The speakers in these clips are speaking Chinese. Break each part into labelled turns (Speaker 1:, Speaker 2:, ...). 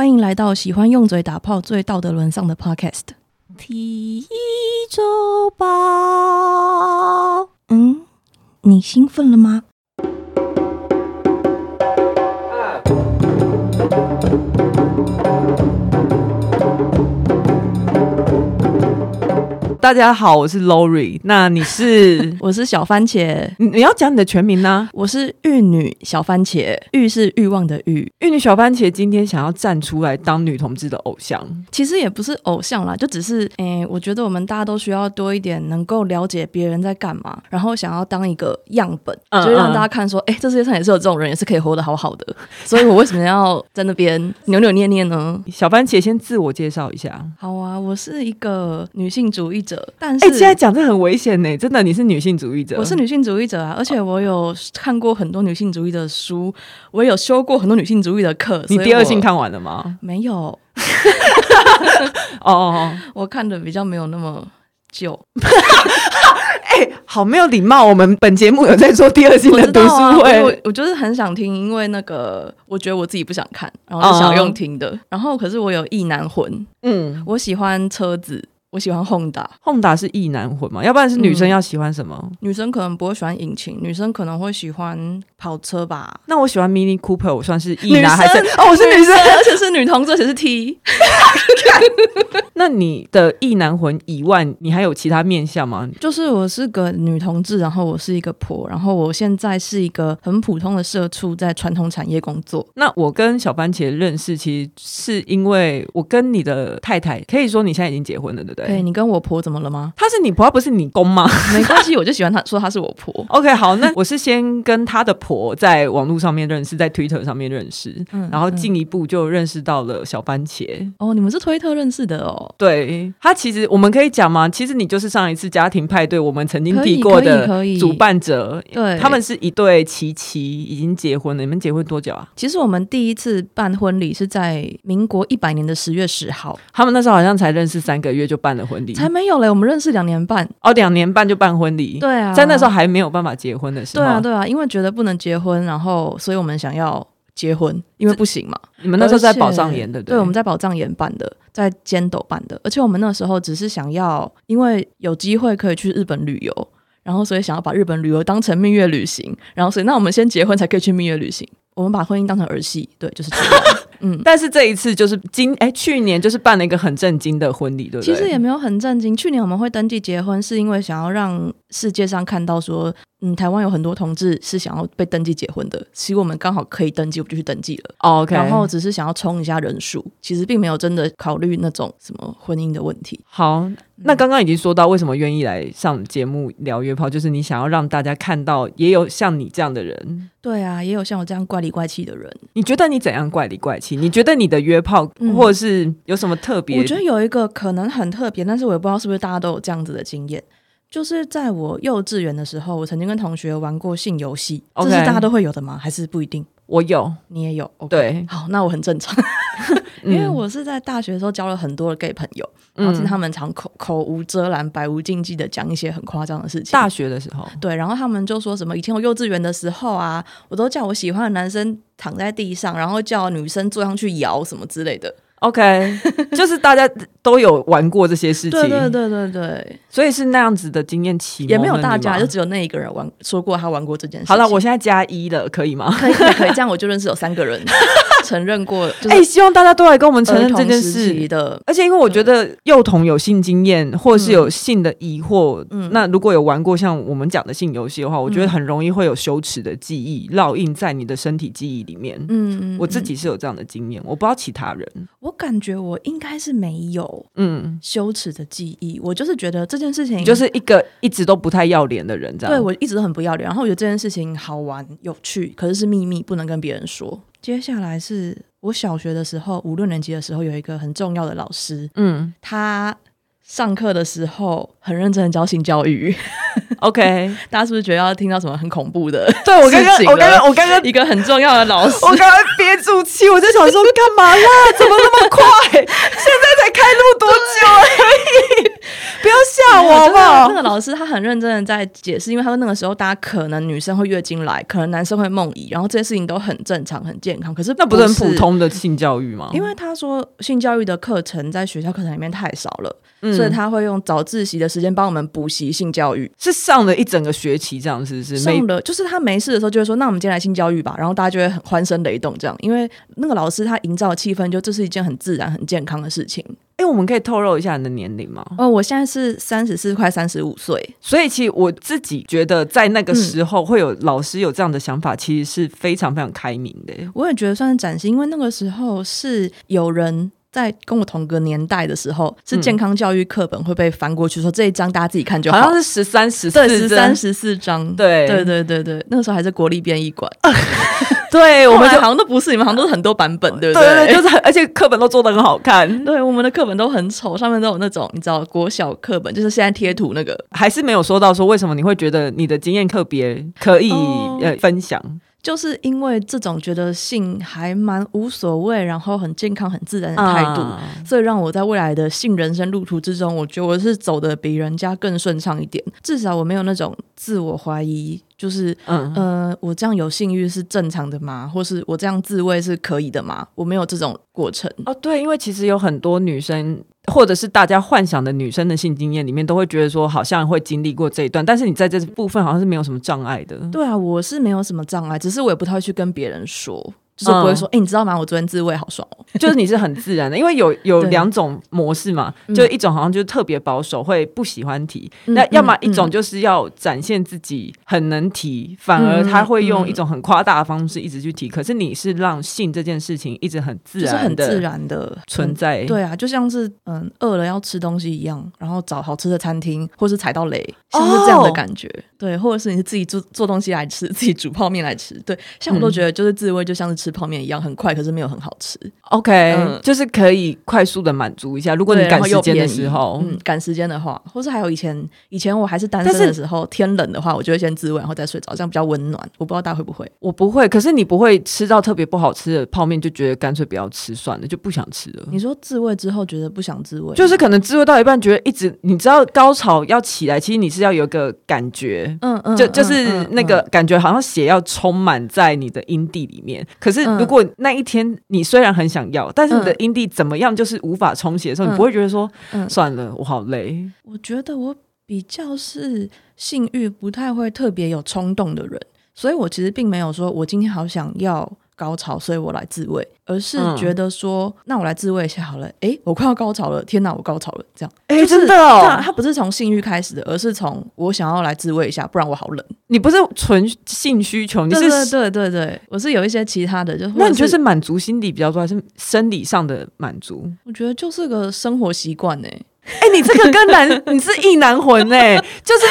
Speaker 1: 欢迎来到喜欢用嘴打炮、最道德沦丧的 Podcast。
Speaker 2: 体周报。
Speaker 1: 嗯，你兴奋了吗？
Speaker 2: 大家好，我是 Lori。那你是？
Speaker 1: 我是小番茄。
Speaker 2: 你你要讲你的全名呢？
Speaker 1: 我是玉女小番茄，玉是欲望的玉。
Speaker 2: 玉女小番茄今天想要站出来当女同志的偶像，
Speaker 1: 其实也不是偶像啦，就只是，诶、欸，我觉得我们大家都需要多一点能够了解别人在干嘛，然后想要当一个样本，嗯嗯就让大家看说，哎、欸，这世界上也是有这种人，也是可以活得好好的。所以我为什么要在那边扭扭捏捏呢？
Speaker 2: 小番茄先自我介绍一下。
Speaker 1: 好啊，我是一个女性主义者。但是，
Speaker 2: 哎、欸，现在讲这很危险呢，真的，你是女性主义者？
Speaker 1: 我是女性主义者啊，而且我有看过很多女性主义的书，我也有修过很多女性主义的课。
Speaker 2: 你第二性看完了吗？
Speaker 1: 没有。
Speaker 2: 哦
Speaker 1: 我看的比较没有那么久。
Speaker 2: 哎、欸，好没有礼貌。我们本节目有在做第二性的读书会，
Speaker 1: 我、啊、我，我就是很想听，因为那个我觉得我自己不想看，然后就想用听的。Uh 然后可是我有意难魂，嗯，我喜欢车子。我喜欢 Honda，Honda
Speaker 2: 是意男魂嘛？要不然是女生要喜欢什么？
Speaker 1: 嗯，女生可能不会喜欢引擎，女生可能会喜欢跑车吧。
Speaker 2: 那我喜欢 Mini Cooper，我算是意男还是？哦，我是女生，
Speaker 1: 而且是女同志，而且是 T。
Speaker 2: 那你的异男魂以外，你还有其他面相吗？
Speaker 1: 就是我是个女同志，然后我是一个婆，然后我现在是一个很普通的社畜，在传统产业工作。
Speaker 2: 那我跟小番茄认识，其实是因为我跟你的太太，可以说你现在已经结婚了，对不对？
Speaker 1: 对，你跟我婆怎么了吗？
Speaker 2: 她是你婆，她不是你公吗？
Speaker 1: 没关系，我就喜欢她说她是我婆。
Speaker 2: OK，好，那我是先跟她的婆在网络上面认识，在 Twitter 上面认识，嗯、然后进一步就认识到了小番茄。
Speaker 1: 哦，你们是推特认识的哦？
Speaker 2: 对，他其实我们可以讲吗？其实你就是上一次家庭派对我们曾经提过的主办者，对，他们是一对奇奇，已经结婚了。你们结婚多久啊？
Speaker 1: 其实我们第一次办婚礼是在民国一百年的十月十号，
Speaker 2: 他们那时候好像才认识三个月就办了婚礼。
Speaker 1: 才没有嘞，我们认识两年半
Speaker 2: 哦，两年半就办婚礼。对啊，在那时候还没有办法结婚的时候。
Speaker 1: 对啊，对啊，因为觉得不能结婚，然后所以我们想要结婚，因为不行嘛。
Speaker 2: 你们那时候在宝藏岩的，对，
Speaker 1: 对，我们在宝藏岩办的，在尖斗办的，而且我们那时候只是想要，因为有机会可以去日本旅游，然后所以想要把日本旅游当成蜜月旅行，然后所以那我们先结婚才可以去蜜月旅行。我们把婚姻当成儿戏，对，就是这样。嗯，
Speaker 2: 但是这一次就是今哎、欸，去年就是办了一个很震惊的婚礼，对不对？
Speaker 1: 其实也没有很震惊。去年我们会登记结婚，是因为想要让世界上看到说，嗯，台湾有很多同志是想要被登记结婚的。其实我们刚好可以登记，我们就去登记了。
Speaker 2: Oh, OK，
Speaker 1: 然后只是想要冲一下人数，其实并没有真的考虑那种什么婚姻的问题。
Speaker 2: 好，那刚刚已经说到为什么愿意来上节目聊约炮，就是你想要让大家看到也有像你这样的人。
Speaker 1: 对啊，也有像我这样怪里怪气的人。
Speaker 2: 你觉得你怎样怪里怪气？你觉得你的约炮或者是有什么特别？
Speaker 1: 嗯，我觉得有一个可能很特别，但是我也不知道是不是大家都有这样子的经验。就是在我幼稚园的时候，我曾经跟同学玩过性游戏。这是大家都会有的吗？还是不一定？
Speaker 2: 我有，
Speaker 1: 你也有。Okay.
Speaker 2: 对，
Speaker 1: 好，那我很正常。因为我是在大学的时候交了很多的 gay 朋友，嗯、然后是他们常口口无遮拦、百无禁忌的讲一些很夸张的事情。
Speaker 2: 大学的时候，
Speaker 1: 对，然后他们就说什么以前我幼稚园的时候啊，我都叫我喜欢的男生躺在地上，然后叫女生坐上去摇什么之类的。
Speaker 2: OK，就是大家都有玩过这些事情，对
Speaker 1: 对对对对，
Speaker 2: 所以是那样子的经验起，
Speaker 1: 也没有大家，就只有那一个人玩说过他玩过这件事。
Speaker 2: 好了，我现在加一了，可以吗？
Speaker 1: 可以可以，这样我就认识有三个人。承认过，哎、
Speaker 2: 欸，希望大家都来跟我们承认这件事的。而且，因为我觉得幼童有性经验，或是有性的疑惑，嗯，那如果有玩过像我们讲的性游戏的话，嗯，我觉得很容易会有羞耻的记忆烙印在你的身体记忆里面。嗯，我自己是有这样的经验，我不知道其他人。
Speaker 1: 我感觉我应该是没有，嗯，羞耻的记忆。我就是觉得这件事情
Speaker 2: 就是一个一直都不太要脸的人，这样。
Speaker 1: 对，我一直都很不要脸，然后我觉得这件事情好玩有趣，可是是秘密，不能跟别人说。接下来是我小学的时候，五六年级的时候，有一个很重要的老师，嗯，他上课的时候很认真的教性教育。
Speaker 2: OK，
Speaker 1: 大家是不是觉得要听到什么很恐怖的？
Speaker 2: 对，我刚刚，我刚刚，我刚刚
Speaker 1: 一个很重要的老师，
Speaker 2: 我刚刚憋住气，我在想说干嘛啦？怎么那么快？现在才开录多久而已？不要吓骂我吧。
Speaker 1: 那个老师他很认真的在解释，因为他说那个时候大家可能女生会月经来，可能男生会梦遗，然后这些事情都很正常、很健康。可是，不是
Speaker 2: 那不是很普通的性教育吗？
Speaker 1: 因为他说性教育的课程在学校课程里面太少了。嗯、所以他会用早自习的时间帮我们补习性教育，
Speaker 2: 是上了一整个学期这样，是不是？
Speaker 1: 上了，就是他没事的时候就会说：“那我们今天来性教育吧。”然后大家就会很欢声雷动，这样，因为那个老师他营造的气氛，就这是一件很自然、很健康的事情。
Speaker 2: 哎、欸，我们可以透露一下你的年龄吗？
Speaker 1: 哦，我现在是三十四，快三十五岁。
Speaker 2: 所以其实我自己觉得，在那个时候会有老师有这样的想法，其实是非常非常开明的。
Speaker 1: 我也觉得算是崭新，因为那个时候是有人。在跟我同个年代的时候，是健康教育课本会被翻过去，说这一章大家自己看就好。
Speaker 2: 好像是十三十四，
Speaker 1: 十三十四章。
Speaker 2: 对
Speaker 1: 对对对对，那个时候还是国立编译馆。
Speaker 2: 对，我们
Speaker 1: 好像都不是，你们好像都是很多版本，对不对？
Speaker 2: 对对，就是 而且课本都做的很好看。
Speaker 1: 对，我们的课本都很丑，上面都有那种你知道国小课本，就是现在贴图那个。
Speaker 2: 还是没有说到说为什么你会觉得你的经验特别可以呃分享。
Speaker 1: 就是因为这种觉得性还蛮无所谓，然后很健康、很自然的态度，啊、所以让我在未来的性人生路途之中，我觉得我是走的比人家更顺畅一点。至少我没有那种自我怀疑，就是嗯呃，我这样有性欲是正常的吗？或是我这样自慰是可以的吗？我没有这种过程。
Speaker 2: 哦，对，因为其实有很多女生。或者是大家幻想的女生的性经验里面，都会觉得说好像会经历过这一段，但是你在这部分好像是没有什么障碍的。
Speaker 1: 对啊，我是没有什么障碍，只是我也不太会去跟别人说。就是不会说，哎、嗯欸，你知道吗？我昨天自慰好爽哦。
Speaker 2: 就是你是很自然的，因为有有两种模式嘛，就一种好像就是特别保守，会不喜欢提。嗯、那要么一种就是要展现自己很能提，嗯、反而他会用一种很夸大的方式一直去提。嗯、可是你是让性这件事情一直很自然，是
Speaker 1: 很自然的
Speaker 2: 存在。
Speaker 1: 对啊，就像是嗯饿了要吃东西一样，然后找好吃的餐厅，或是踩到雷，像是这样的感觉。哦、对，或者是你是自己做做东西来吃，自己煮泡面来吃。对，像我都觉得就是自慰就像是吃泡面一样，很快。可是没有很好吃
Speaker 2: ，OK，、嗯、就是可以快速的满足一下。如果你赶时间的时候，
Speaker 1: 嗯，赶时间的话，或是还有以前以前我还是单身的时候，天冷的话，我就会先自慰，然后再睡着，这样比较温暖。我不知道大家会不会，
Speaker 2: 我不会。可是你不会吃到特别不好吃的泡面，就觉得干脆不要吃算了，就不想吃了。
Speaker 1: 你说自慰之后觉得不想自慰，
Speaker 2: 就是可能自慰到一半觉得一直，你知道高潮要起来，其实你是要有一个感觉，嗯嗯，就就是那个感觉好像血要充满在你的阴蒂里面。可是如果那一天你虽然很想要，但是你的阴蒂怎么样就是无法充血的时候，嗯、你不会觉得说，嗯、算了，我好累。
Speaker 1: 我觉得我比较是性欲不太会特别有冲动的人，所以我其实并没有说我今天好想要。高潮，所以我来自慰，而是觉得说，嗯、那我来自慰一下好了。哎、欸，我快要高潮了，天哪，我高潮了，这样。
Speaker 2: 哎、欸，就是、真的哦，
Speaker 1: 他不是从性欲开始的，而是从我想要来自慰一下，不然我好冷。
Speaker 2: 你不是纯性需求，你是
Speaker 1: 对对对对对，我是有一些其他的，就
Speaker 2: 那你觉得是满足心理比较多，还是生理上的满足？
Speaker 1: 我觉得就是个生活习惯呢。
Speaker 2: 哎、欸，你这个跟男，你是异男魂哎，就是。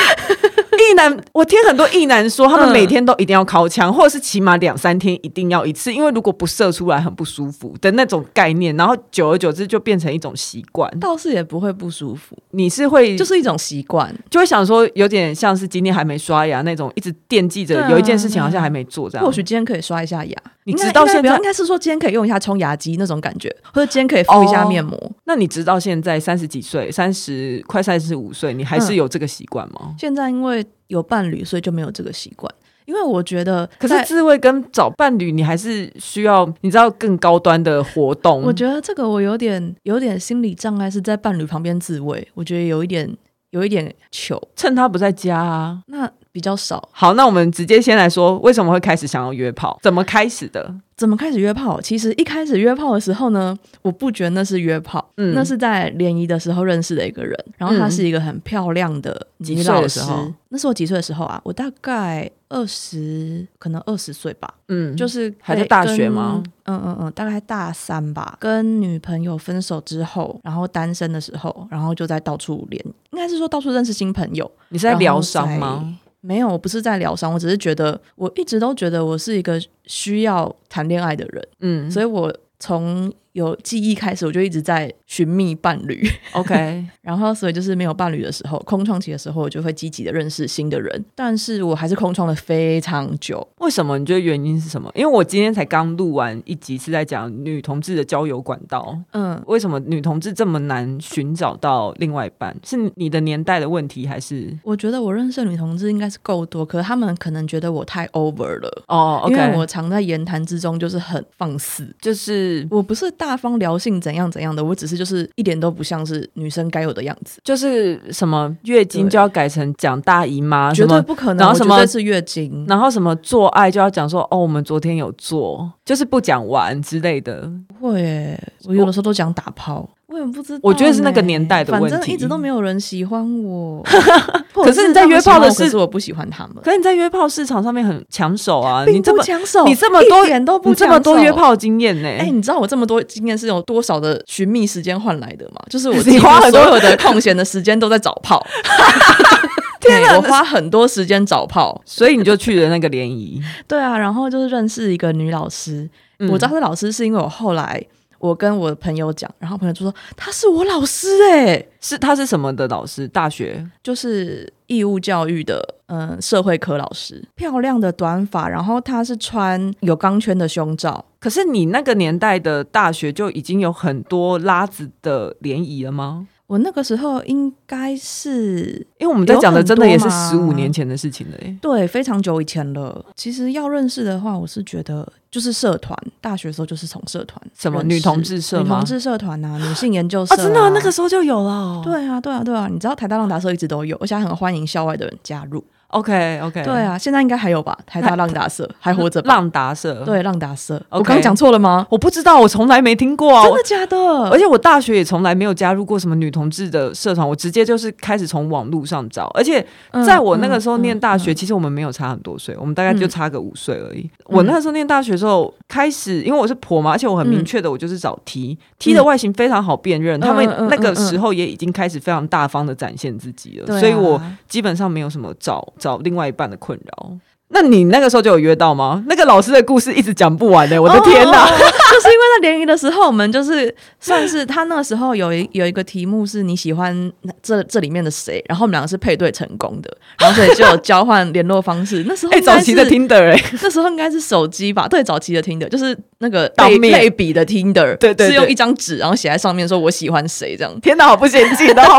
Speaker 2: 异男，我听很多异男说，他们每天都一定要靠枪，或者是起码两三天一定要一次，因为如果不射出来很不舒服的那种概念，然后久而久之就变成一种习惯。
Speaker 1: 倒是也不会不舒服，
Speaker 2: 你是会
Speaker 1: 就是一种习惯，
Speaker 2: 就会想说有点像是今天还没刷牙那种，一直惦记着有一件事情好像还没做这样。
Speaker 1: 或许今天可以刷一下牙，
Speaker 2: 你直到现在
Speaker 1: 应该是说今天可以用一下冲牙机那种感觉，或者今天可以敷一下面膜。哦，
Speaker 2: 那你直到现在三十几岁，三十快三十五岁，你还是有这个习惯吗？
Speaker 1: 嗯，现在因为。有伴侣，所以就没有这个习惯。因为我觉得，
Speaker 2: 可是自慰跟找伴侣，你还是需要你知道更高端的活动。
Speaker 1: 我觉得这个我有点有点心理障碍，是在伴侣旁边自慰，我觉得有一点有一点糗。
Speaker 2: 趁他不在家啊，
Speaker 1: 那比较少。
Speaker 2: 好，那我们直接先来说，为什么会开始想要约炮？怎么开始的？
Speaker 1: 怎么开始约炮？其实一开始约炮的时候呢，我不觉得那是约炮，嗯，那是在联谊的时候认识的一个人，然后她是一个很漂亮的女老师。那是我几岁的时候啊？我大概二十，可能二十岁吧。嗯，就是
Speaker 2: 还在大学吗？
Speaker 1: 嗯嗯嗯，大概大三吧。跟女朋友分手之后，然后单身的时候，然后就在到处联，应该是说到处认识新朋友。
Speaker 2: 你是在疗伤吗？
Speaker 1: 没有，我不是在疗伤，我只是觉得，我一直都觉得我是一个需要谈恋爱的人，嗯，所以我从有记忆开始，我就一直在寻觅伴侣。
Speaker 2: OK，
Speaker 1: 然后所以就是没有伴侣的时候，空窗期的时候，我就会积极的认识新的人。但是我还是空窗了非常久。
Speaker 2: 为什么？你觉得原因是什么？因为我今天才刚录完一集，是在讲女同志的交友管道。嗯，为什么女同志这么难寻找到另外一半？是你的年代的问题，还是？
Speaker 1: 我觉得我认识的女同志应该是够多，可是他们可能觉得我太 over 了。
Speaker 2: 哦，okay，
Speaker 1: 因为我常在言谈之中就是很放肆，
Speaker 2: 就是
Speaker 1: 我不是大方聊性怎样怎样的，我只是就是一点都不像是女生该有的样子，
Speaker 2: 就是什么月经就要改成讲大姨妈，
Speaker 1: 绝对不可能。然后什么是月经，
Speaker 2: 然后什么做爱就要讲说哦，我们昨天有做，就是不讲完之类的。
Speaker 1: 不会耶，我有的时候都讲打炮。我也不知道，
Speaker 2: 我觉得是那个年代的问题。
Speaker 1: 反正一直都没有人喜欢我。
Speaker 2: 可是你在约炮的是，
Speaker 1: 可是我不喜欢他们。
Speaker 2: 可是你在约炮市场上面很抢手啊！
Speaker 1: 你这么抢手，
Speaker 2: 你这么多
Speaker 1: 点都不
Speaker 2: 这么多约炮经验呢？
Speaker 1: 哎、欸，你知道我这么多经验是有多少的寻觅时间换来的吗？就是我自己花所有的空闲的时间都在找炮。天哪，我花很多时间找炮，
Speaker 2: 所以你就去了那个联谊。
Speaker 1: 对啊，然后就是认识一个女老师。嗯、我知道这老师是因为我后来。我跟我的朋友讲，然后朋友就说他是我老师哎、欸，
Speaker 2: 是他是什么的老师？大学
Speaker 1: 就是义务教育的，嗯，社会科老师。漂亮的短发，然后他是穿有钢圈的胸罩。
Speaker 2: 可是你那个年代的大学就已经有很多拉子的联谊了吗？
Speaker 1: 我那个时候应该是，
Speaker 2: 因为我们在讲的真的也是十五年前的事情了，
Speaker 1: 对，非常久以前了。其实要认识的话，我是觉得就是社团，大学的时候就是从社团，
Speaker 2: 什么女同志社、
Speaker 1: 女同志社团啊，女性研究社啊，
Speaker 2: 啊真的、啊、那个时候就有了、哦。
Speaker 1: 对啊，对啊，对啊，你知道台大浪达社一直都有，而且还很欢迎校外的人加入。
Speaker 2: OK OK，
Speaker 1: 对啊，现在应该还有吧？台大浪达社还活着。
Speaker 2: 浪达社，
Speaker 1: 对，浪达社。我刚刚讲错了吗？
Speaker 2: 我不知道，我从来没听过啊。
Speaker 1: 真的假的？
Speaker 2: 而且我大学也从来没有加入过什么女同志的社团，我直接就是开始从网络上找。而且在我那个时候念大学，嗯嗯嗯、其实我们没有差很多岁，我们大概就差个五岁而已。嗯、我那个时候念大学的时候，开始因为我是婆嘛，而且我很明确的，我就是找 T、嗯、T 的外形非常好辨认，嗯、他们那个时候也已经开始非常大方的展现自己了，嗯、所以我基本上没有什么找找另外一半的困扰。那你那个时候就有约到吗？那个老师的故事一直讲不完呢、欸，我的天哪！哦、
Speaker 1: 就是因为在联谊的时候，我们就是算是他那个时候有一有一个题目是你喜欢这这里面的谁，然后我们两个是配对成功的，然后所以就有交换联络方式。那时候 哎、欸，
Speaker 2: 早期的 Tinder 哎，
Speaker 1: 那时候应该是手机吧？对，早期的 Tinder 就是那个类类比的 Tinder，
Speaker 2: 对，对对，
Speaker 1: 是用一张纸，然后写在上面说我喜欢谁这样。
Speaker 2: 天哪，好不先进！然后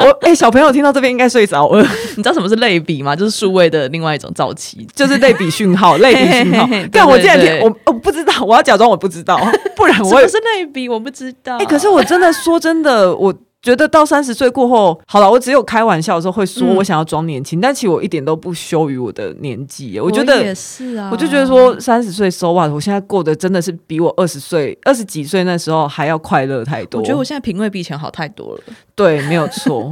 Speaker 2: 我哎、欸，小朋友听到这边应该睡着了。
Speaker 1: 你知道什么是类比吗？就是数位的另外一种早期，
Speaker 2: 就是类比讯号，类比讯号。但我现在听，我我不知道，我要假装我不知道，不然我
Speaker 1: 也是类比，我不知道。
Speaker 2: 哎、欸，可是我真的说真的，我觉得到三十岁过后，好了，我只有开玩笑的时候会说我想要装年轻，嗯、但其实我一点都不羞于我的年纪。我觉得
Speaker 1: 也是啊，
Speaker 2: 我就觉得说三十岁 so what，我现在过得真的是比我二十岁、二十几岁那时候还要快乐太多。
Speaker 1: 我觉得我现在品味比以前好太多了。
Speaker 2: 对，没有错。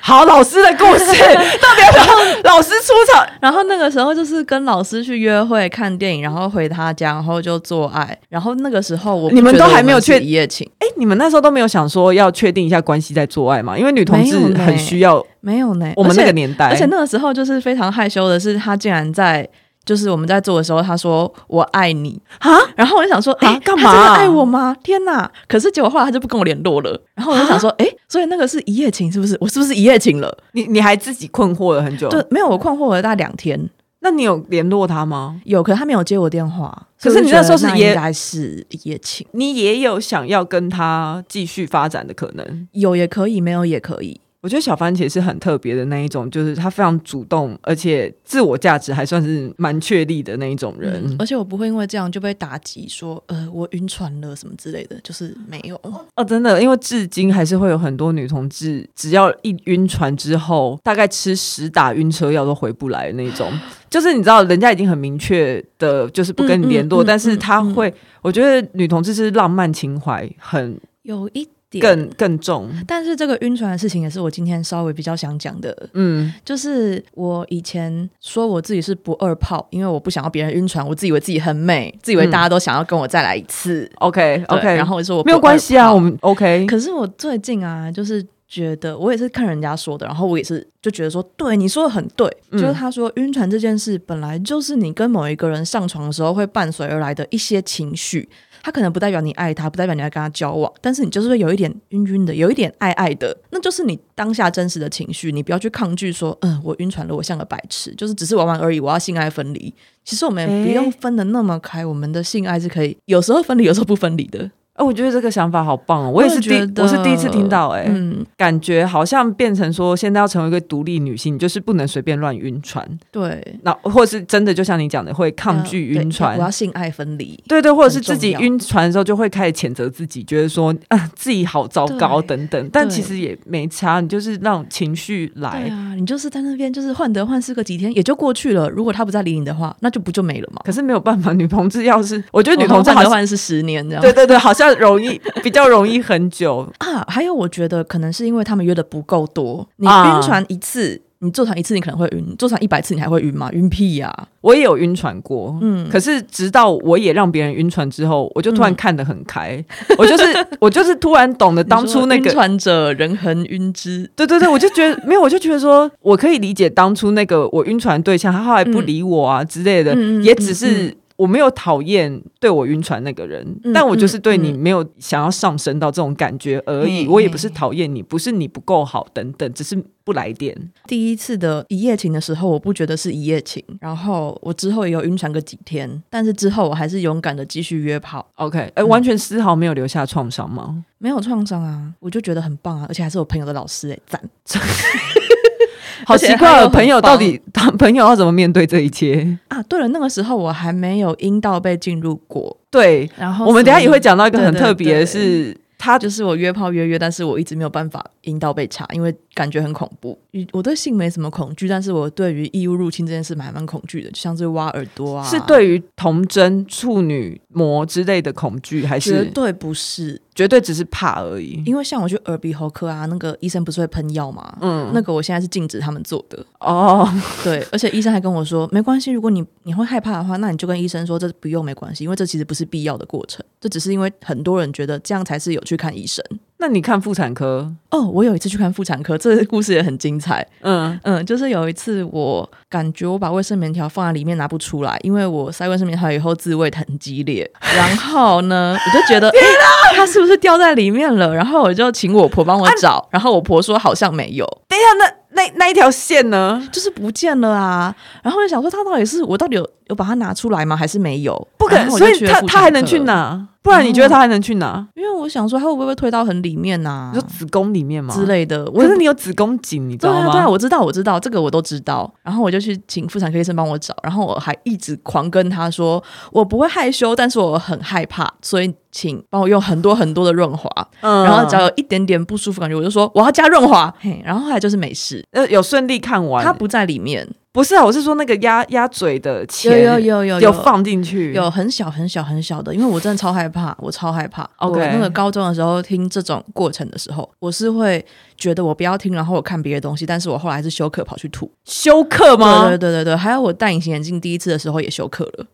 Speaker 2: 好，老师的故事，特别然后老师出场，
Speaker 1: 然后那个时候就是跟老师去约会、看电影，然后回他家，然后就做爱。然后那个时候我，我
Speaker 2: 你们都还没有确
Speaker 1: 一夜情，
Speaker 2: 哎，你们那时候都没有想说要确定一下关系再做爱吗？因为女同志很需要，
Speaker 1: 没有呢。
Speaker 2: 我们那个年代，
Speaker 1: 而且那个时候就是非常害羞的是，他竟然在。就是我们在做的时候，他说我爱你啊，然后我就想说，哎，干嘛？他真的爱我吗？天哪！可是结果后来他就不跟我联络了，然后我就想说，哎，所以那个是一夜情是不是？我是不是一夜情了？
Speaker 2: 你你还自己困惑了很久？
Speaker 1: 对，没有，我困惑了大概两天。
Speaker 2: 那你有联络他吗？
Speaker 1: 有，可是他没有接我电话。
Speaker 2: 可是你那时候是
Speaker 1: 应该是一夜情，
Speaker 2: 你也有想要跟他继续发展的可能？
Speaker 1: 有也可以，没有也可以。
Speaker 2: 我觉得小番茄是很特别的那一种，就是他非常主动，而且自我价值还算是蛮确立的那一种人。
Speaker 1: 嗯，而且我不会因为这样就被打击，说呃我晕船了什么之类的，就是没有
Speaker 2: 哦，真的，因为至今还是会有很多女同志，只要一晕船之后，大概吃十打晕车药都回不来的那种。就是你知道，人家已经很明确的，就是不跟你联络，嗯嗯嗯，但是他会，我觉得女同志是浪漫情怀很
Speaker 1: 有一。
Speaker 2: 更更重，
Speaker 1: 但是这个晕船的事情也是我今天稍微比较想讲的。嗯，就是我以前说我自己是不二炮，因为我不想要别人晕船，我自以为自己很美，自以为大家都想要跟我再来一次。
Speaker 2: OK OK，
Speaker 1: 然后我说我
Speaker 2: 没有关系啊，我们 OK。
Speaker 1: 可是我最近啊，就是。觉得我也是看人家说的，然后我也是就觉得说，对你说的很对，嗯、就是他说晕船这件事本来就是你跟某一个人上床的时候会伴随而来的一些情绪，他可能不代表你爱他，不代表你要跟他交往，但是你就是会有一点晕晕的，有一点爱爱的，那就是你当下真实的情绪，你不要去抗拒说，嗯，我晕船了，我像个白痴，就是只是玩玩而已，我要性爱分离。其实我们不用分的那么开，我们的性爱是可以有时候分离，有时候不分离的。
Speaker 2: 哦，我觉得这个想法好棒哦！我也是第我，我是第一次听到，欸，哎，嗯，感觉好像变成说，现在要成为一个独立女性，就是不能随便乱晕船，
Speaker 1: 对，
Speaker 2: 那或是真的就像你讲的，会抗拒晕船，
Speaker 1: 我要性爱分离，
Speaker 2: 对对，或者是自己晕船的时候就会开始谴责自己，觉得说啊自己好糟糕等等，但其实也没差，你就是让情绪来，
Speaker 1: 对啊，你就是在那边就是患得患失个几天也就过去了。如果他不再理你的话，那就不就没了嘛？
Speaker 2: 可是没有办法，女同志要是我觉得女同志
Speaker 1: 患得患失十年这样，
Speaker 2: 对对对，好像容易。比较容易很久
Speaker 1: 啊，还有我觉得可能是因为他们约的不够多。你晕船一次，啊、你坐船一次，你可能会晕；坐船一百次，你还会晕吗？晕屁呀、啊！
Speaker 2: 我也有晕船过，嗯，可是直到我也让别人晕船之后，我就突然看得很开。嗯、我就是我就是突然懂得当初那个晕
Speaker 1: 船者人恒晕之，
Speaker 2: 对对对，我就觉得没有，我就觉得说我可以理解当初那个我晕船对象，他后来不理我啊之类的，嗯、也只是。嗯我没有讨厌对我晕船那个人，嗯、但我就是对你没有想要上升到这种感觉而已。嗯、我也不是讨厌你，不是你不够好等等，只是不来电。
Speaker 1: 第一次的一夜情的时候，我不觉得是一夜情，然后我之后也有晕船个几天，但是之后我还是勇敢的继续约炮。
Speaker 2: OK，哎、欸，完全丝毫没有留下创伤吗？
Speaker 1: 嗯、没有创伤啊，我就觉得很棒啊，而且还是我朋友的老师哎、欸，赞。
Speaker 2: 好奇怪，朋友到底他 朋友要怎么面对这一切
Speaker 1: 啊？对了，那个时候我还没有阴道被进入过。
Speaker 2: 对，然后我们等下也会讲到一个很特别的是。他
Speaker 1: 就是我约炮约约，但是我一直没有办法阴道被插，因为感觉很恐怖。我对性没什么恐惧，但是我对于异物入侵这件事蛮蛮恐惧的，就像是挖耳朵啊。
Speaker 2: 是对于童贞、处女膜之类的恐惧，还是
Speaker 1: 绝对不是？
Speaker 2: 绝对只是怕而已。
Speaker 1: 因为像我去耳鼻喉科啊，那个医生不是会喷药吗？嗯，那个我现在是禁止他们做的。哦，对，而且医生还跟我说，没关系，如果你你会害怕的话，那你就跟医生说这不用没关系，因为这其实不是必要的过程，这只是因为很多人觉得这样才是有。去看医生，
Speaker 2: 那你看妇产科
Speaker 1: 哦。我有一次去看妇产科，这个故事也很精彩。嗯嗯，就是有一次我感觉我把卫生棉条放在里面拿不出来，因为我塞卫生棉条以后自慰很激烈，然后呢，我就觉得天哪，它是不是掉在里面了？然后我就请我婆帮我找，啊、然后我婆说好像没有。
Speaker 2: 等一下，那那那一条线呢？
Speaker 1: 就是不见了啊。然后我就想说，它到底是我到底有有把它拿出来吗？还是没有？
Speaker 2: 不可能，所以它它还能去哪？不然你觉得他还能去哪？
Speaker 1: 因为我想说，他会不会推到很里面呐？
Speaker 2: 就子宫里面吗？
Speaker 1: 之类的。
Speaker 2: 可是你有子宫颈，你知道吗？
Speaker 1: 对啊，对啊，我知道，我知道，这个我都知道。然后我就去请妇产科医生帮我找，然后我还一直狂跟他说，我不会害羞，但是我很害怕，所以请帮我用很多很多的润滑。嗯，然后只要有一点点不舒服感觉，我就说我要加润滑。嘿，然后后来就是没事，
Speaker 2: 呃，有顺利看完，
Speaker 1: 他不在里面。
Speaker 2: 不是啊，我是说那个鸭鸭嘴的钱
Speaker 1: 有有有有
Speaker 2: 有放进去，
Speaker 1: 有很小很小很小的，因为我真的超害怕，我超害怕。OK，我那个高中的时候听这种过程的时候，我是会觉得我不要听，然后我看别的东西，但是我后来是休克跑去吐。
Speaker 2: 休克吗？
Speaker 1: 对对对对对，还有我戴隐形眼镜第一次的时候也休克了。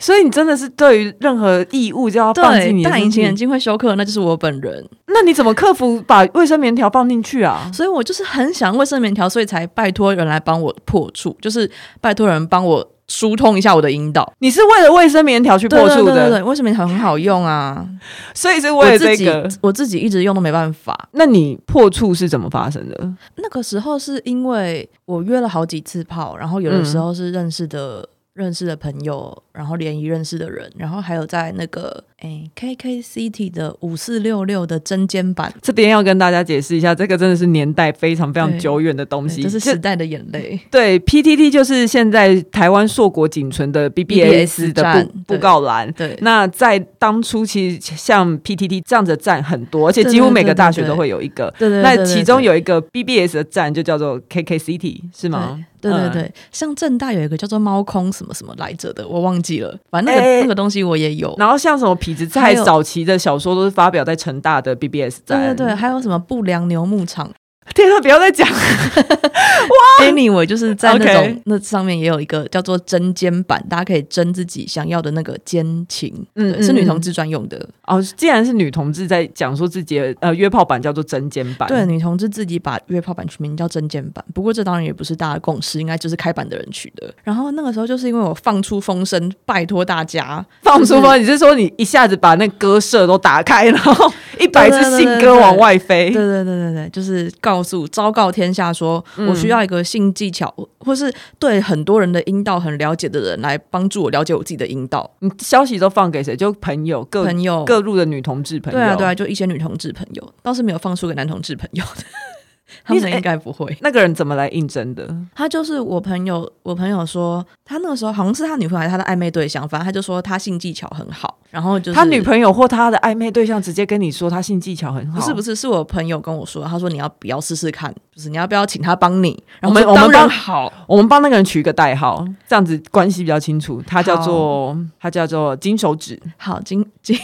Speaker 2: 所以你真的是对于任何异物就要放进你的
Speaker 1: 戴隐形眼镜会休克，那就是我本人。
Speaker 2: 那你怎么克服把卫生棉条放进去啊？
Speaker 1: 所以我就是很想卫生棉条，所以才拜托人来帮我破处，就是拜托人帮我疏通一下我的阴道。
Speaker 2: 你是为了卫生棉条去破处的？对对对对，
Speaker 1: 卫生棉条很好用啊，
Speaker 2: 所以是为了这个，我自己，
Speaker 1: 我自己一直用都没办法。
Speaker 2: 那你破处是怎么发生的？
Speaker 1: 那个时候是因为我约了好几次炮，然后有的时候是认识的。嗯认识的朋友，然后联谊认识的人，然后还有在那个诶 KK City 的五四六六的针尖版，
Speaker 2: 这边要跟大家解释一下，这个真的是年代非常非常久远的东西，
Speaker 1: 这是时代的眼泪。
Speaker 2: 对，PTT 就是现在台湾硕果仅存的 BBS 的布布告栏。对，那在当初其实像 PTT 这样子的站很多，而且几乎每个大学都会有一个。对对，那其中有一个 BBS 的站就叫做 KK City，是吗？
Speaker 1: 对对对，嗯、像正大有一个叫做猫空什么什么来着的，我忘记了。反正那个、欸、那个东西我也有。
Speaker 2: 然后像什么痞子在早期的小说都是发表在成大的 BBS 站。
Speaker 1: 对对对，还有什么不良牛牧场。
Speaker 2: 天呐，不要再讲！
Speaker 1: 哇，Anyway，就是在那种那上面也有一个叫做针尖版，大家可以针自己想要的那个奸情，嗯，是女同志专用的。
Speaker 2: 哦，既然是女同志在讲说自己的呃约炮版叫做针尖版，
Speaker 1: 对，女同志自己把约炮版取名叫针尖版。不过这当然也不是大家共识，应该就是开版的人取的。然后那个时候就是因为我放出风声，拜托大家
Speaker 2: 放出风，你是说你一下子把那歌舍都打开，然后一百只信鸽往外飞？
Speaker 1: 对对对对对，就是告诉昭告天下说，我需要一个性技巧，或是对很多人的阴道很了解的人来帮助我了解我自己的阴道。
Speaker 2: 你消息都放给谁？就朋友，各朋友各路的女同志朋友。
Speaker 1: 对啊对啊，就一些女同志朋友，倒是没有放出给男同志朋友的。他们应该不会。
Speaker 2: 那个人怎么来应征的？
Speaker 1: 他就是我朋友。我朋友说，他那个时候好像是他女朋友还是他的暧昧对象，反正他就说他性技巧很好。然后就是
Speaker 2: 他女朋友或他的暧昧对象直接跟你说他性技巧很好。
Speaker 1: 不是不是，是我朋友跟我说，他说你要不要试试看？就是你要不要请他帮你？然后
Speaker 2: 我们我们帮好，我们帮那个人取一个代号，这样子关系比较清楚。他叫做他叫做金手指。
Speaker 1: 好金金，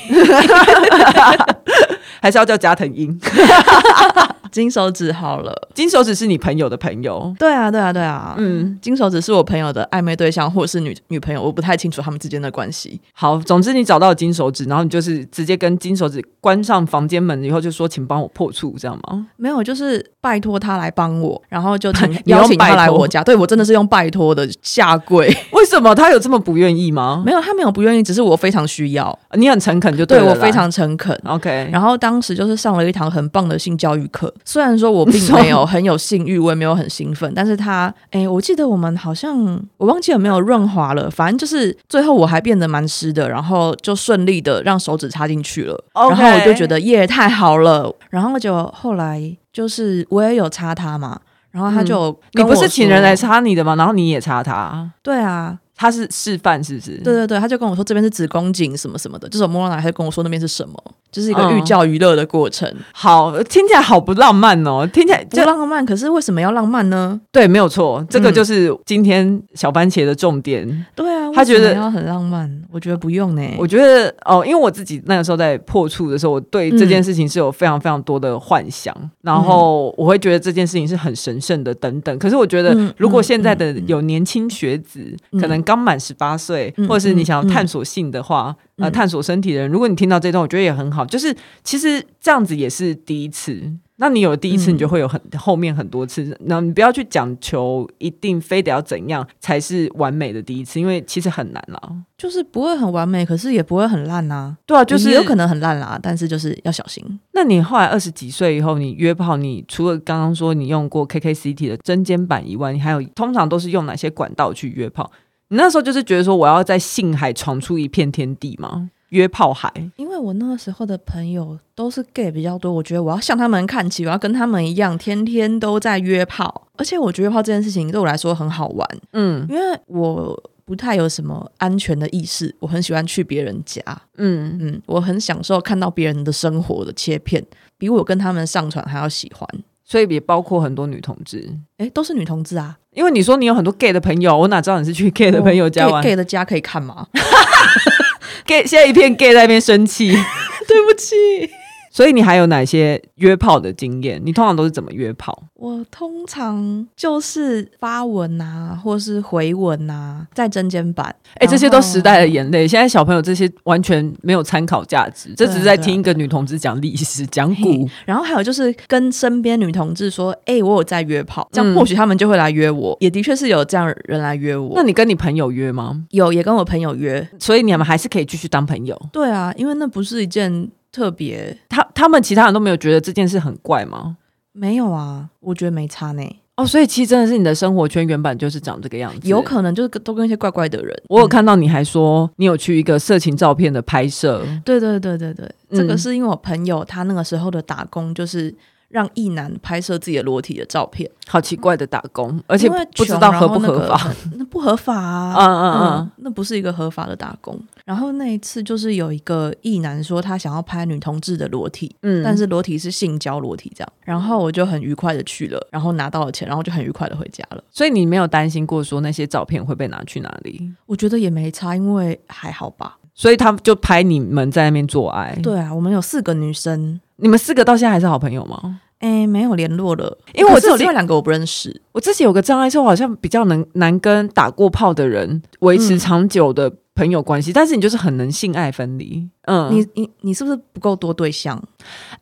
Speaker 2: 还是要叫加藤鹰。
Speaker 1: 金手指好了，
Speaker 2: 金手指是你朋友的朋友，
Speaker 1: 对啊，对啊，对啊，嗯，金手指是我朋友的暧昧对象，或者是女女朋友，我不太清楚他们之间的关系。
Speaker 2: 好，总之你找到金手指，然后你就是直接跟金手指关上房间门以后，就说请帮我破处，这样吗？
Speaker 1: 没有，就是拜托他来帮我，然后就请 邀请他来我家。对，我真的是用拜托的下跪。
Speaker 2: 为什么他有这么不愿意吗？
Speaker 1: 没有，他没有不愿意，只是我非常需要。
Speaker 2: 你很诚恳，就对，
Speaker 1: 对我非常诚恳。
Speaker 2: OK，
Speaker 1: 然后当时就是上了一堂很棒的性教育课，虽然说我并没有 很有性欲，我也没有很兴奋，但是他，哎、欸，我记得我们好像我忘记有没有润滑了，反正就是最后我还变得蛮湿的，然后就顺利的让手指插进去了，Okay. 然后我就觉得耶，太好了，然后就后来就是我也有插他嘛，然后他就、嗯、
Speaker 2: 你不是请人来插你的吗？然后你也插他，
Speaker 1: 对啊。
Speaker 2: 他是示范，是不是？
Speaker 1: 对对对，他就跟我说这边是子宫颈什么什么的，就是我摸到哪，他就跟我说那边是什么，就是一个寓教于乐的过程。嗯、
Speaker 2: 好，听起来好不浪漫哦，听起来
Speaker 1: 不浪漫。可是为什么要浪漫呢？
Speaker 2: 对，没有错，这个就是今天小番茄的重点。嗯、
Speaker 1: 对啊，他觉得要很浪漫，我觉得不用呢。
Speaker 2: 我觉得哦，因为我自己那个时候在破处的时候，我对这件事情是有非常非常多的幻想，嗯、然后我会觉得这件事情是很神圣的等等。可是我觉得，如果现在的有年轻学子，嗯、可能刚满十八岁。或者是你想要探索性的话，呃，探索身体的人，如果你听到这段，我觉得也很好。就是其实这样子也是第一次。那你有第一次，你就会有很、嗯、后面很多次。那你不要去讲求一定非得要怎样才是完美的第一次，因为其实很难啦。
Speaker 1: 就是不会很完美，可是也不会很烂呐、啊。
Speaker 2: 对啊，就是
Speaker 1: 有可能很烂啦，但是就是要小心。
Speaker 2: 那你后来二十几岁以后，你约炮，你除了刚刚说你用过 KKCT 的针尖版以外，你还有通常都是用哪些管道去约炮？你那时候就是觉得说，我要在性海闯出一片天地吗？约炮海？
Speaker 1: 因为我那个时候的朋友都是 gay 比较多，我觉得我要向他们看齐，我要跟他们一样，天天都在约炮。而且我觉得约炮这件事情对我来说很好玩，嗯，因为我不太有什么安全的意识，我很喜欢去别人家，嗯嗯，我很享受看到别人的生活的切片，比我跟他们上床还要喜欢。
Speaker 2: 所以也包括很多女同志，
Speaker 1: 哎，都是女同志啊。
Speaker 2: 因为你说你有很多 gay 的朋友，我哪知道你是去 gay 的朋友家玩？
Speaker 1: gay 的家可以看吗？
Speaker 2: gay 现在一片 gay 在那边生气，
Speaker 1: 对不起。
Speaker 2: 所以你还有哪些约炮的经验？你通常都是怎么约炮？
Speaker 1: 我通常就是发文啊，或是回文啊，在针尖版。
Speaker 2: 哎、欸，这些都时代的眼泪。现在小朋友这些完全没有参考价值，这只是在听一个女同志讲历史、讲古。
Speaker 1: 然后还有就是跟身边女同志说：“哎、欸，我有在约炮。”这样或许他们就会来约我。嗯、也的确是有这样人来约我。
Speaker 2: 那你跟你朋友约吗？
Speaker 1: 有，也跟我朋友约。
Speaker 2: 所以你们还是可以继续当朋友。
Speaker 1: 对啊，因为那不是一件。特别，
Speaker 2: 他他们其他人都没有觉得这件事很怪吗？
Speaker 1: 没有啊，我觉得没差呢。
Speaker 2: 哦，所以其实真的是你的生活圈原本就是长这个样子，
Speaker 1: 有可能就是都跟一些怪怪的人。
Speaker 2: 我有看到你还说你有去一个色情照片的拍摄，
Speaker 1: 对对对对对，嗯、这个是因为我朋友他那个时候的打工就是。让异男拍摄自己的裸体的照片，
Speaker 2: 好奇怪的打工，而且不知道合不合法，
Speaker 1: 那不合法啊！嗯嗯嗯，那不是一个合法的打工。然后那一次就是有一个异男说他想要拍女同志的裸体，嗯，但是裸体是性交裸体这样。然后我就很愉快的去了，然后拿到了钱，然后就很愉快的回家了。
Speaker 2: 所以你没有担心过说那些照片会被拿去哪里？
Speaker 1: 我觉得也没差，因为还好吧。
Speaker 2: 所以他们就拍你们在那边做爱。
Speaker 1: 对啊，我们有四个女生。
Speaker 2: 你们四个到现在还是好朋友吗？
Speaker 1: 哎，没有联络了，因为我只有另外两个我不认识。
Speaker 2: 我自己有个障碍，是我好像比较能难跟打过炮的人维持长久的朋友关系，嗯、但是你就是很能性爱分离。嗯，
Speaker 1: 你你你是不是不够多对象？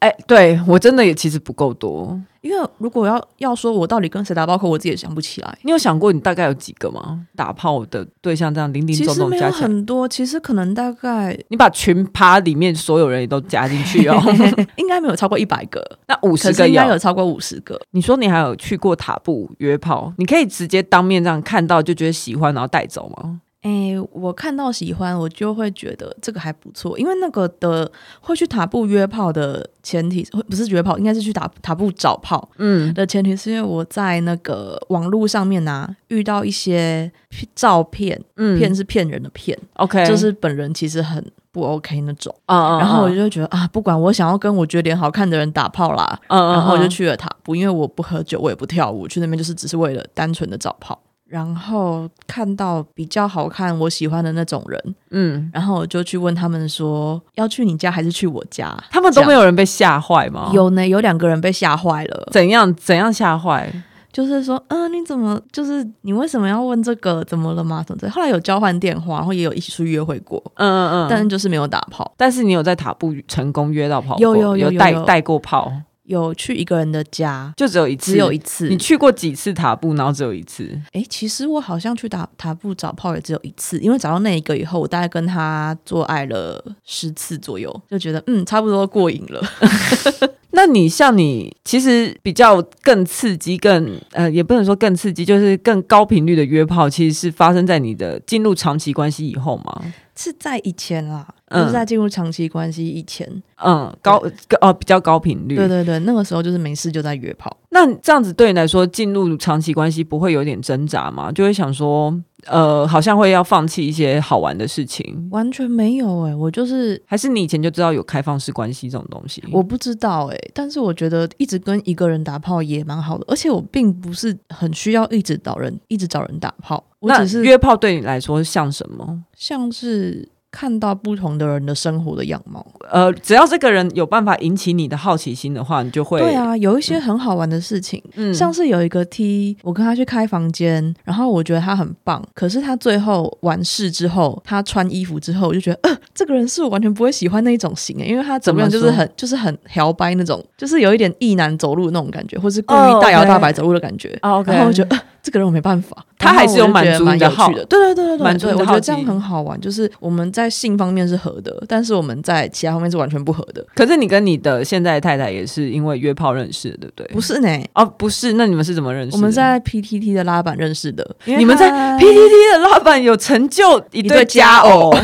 Speaker 2: 哎，对我真的也其实不够多。
Speaker 1: 因为如果要要说我到底跟谁打包括我自己也想不起来。
Speaker 2: 你有想过你大概有几个吗？打炮的对象这样零零总总加
Speaker 1: 很多。其实可能大概
Speaker 2: 你把群趴里面所有人也都加进去哦，
Speaker 1: 应该没有超过一百个。
Speaker 2: 那五十个
Speaker 1: 应该有超过五十个。
Speaker 2: 你说你还有去过塔布约炮？你可以直接当面这样看到就觉得喜欢，然后带走吗？
Speaker 1: 哎、欸，我看到喜欢，我就会觉得这个还不错，因为那个的会去塔布约炮的前提，不是约炮，应该是去塔塔布找炮。嗯，的前提是因为我在那个网络上面呢、啊、遇到一些照片，嗯，骗是骗人的骗，OK，就是本人其实很不 OK 那种。啊嗯，然后我就会觉得啊，不管我想要跟我觉得脸好看的人打炮啦，嗯，然后我就去了塔布，因为我不喝酒，我也不跳舞，去那边就是只是为了单纯的找炮。然后看到比较好看、我喜欢的那种人，嗯，然后我就去问他们说，要去你家还是去我家？
Speaker 2: 他们都没有人被吓坏吗？
Speaker 1: 有呢，有两个人被吓坏了。
Speaker 2: 怎样？怎样吓坏？
Speaker 1: 就是说，嗯、呃，你怎么？就是你为什么要问这个？怎么了吗？怎么？后来有交换电话，然后也有一起出去约会过，嗯嗯嗯，但是就是没有打炮。
Speaker 2: 但是你有在塔布成功约到炮？
Speaker 1: 有有有
Speaker 2: 有带带过炮。
Speaker 1: 有去一个人的家，
Speaker 2: 就只有一次，
Speaker 1: 只有一次。
Speaker 2: 你去过几次塔布，然后只有一次？
Speaker 1: 哎、欸，其实我好像去打塔布找炮也只有一次，因为找到那一个以后，我大概跟他做爱了十次左右，就觉得嗯，差不多过瘾了。
Speaker 2: 那你像你，其实比较更刺激、更呃，也不能说更刺激，就是更高频率的约炮，其实是发生在你的进入长期关系以后吗？
Speaker 1: 是在以前啦，就是在进入长期关系以前，
Speaker 2: 嗯，高哦比较高频率，
Speaker 1: 对对对，那个时候就是没事就在约炮。
Speaker 2: 那这样子对你来说，进入长期关系不会有点挣扎吗？就会想说，呃，好像会要放弃一些好玩的事情？
Speaker 1: 完全没有哎、欸，我就是
Speaker 2: 还是你以前就知道有开放式关系这种东西？
Speaker 1: 我不知道哎、欸，但是我觉得一直跟一个人打炮也蛮好的，而且我并不是很需要一直找人，一直找人打炮。我只是
Speaker 2: 约炮对你来说像什么？
Speaker 1: 像是。看到不同的人的生活的样貌，
Speaker 2: 呃，只要这个人有办法引起你的好奇心的话，你就会
Speaker 1: 对啊，有一些很好玩的事情，嗯，像是有一个 T，我跟他去开房间，然后我觉得他很棒，可是他最后完事之后，他穿衣服之后，我就觉得，呃，这个人是我完全不会喜欢那一种型诶，因为他怎么样就是很就是很摇摆那种，就是有一点异男走路的那种感觉，或是故意大摇大摆走路的感觉，oh, okay. 然后我觉得。呃这个人我没办法，
Speaker 2: 他还是有满足的好，
Speaker 1: 对对对对对，满足。我觉得这样很好玩，就是我们在性方面是合的，但是我们在其他方面是完全不合的。
Speaker 2: 可是你跟你的现在的太太也是因为约炮认识的，对不对？
Speaker 1: 不是呢，
Speaker 2: 哦，不是，那你们是怎么认识的？
Speaker 1: 我们在 PTT 的拉板认识的。
Speaker 2: 你们在 PTT 的拉板有成就一对佳偶。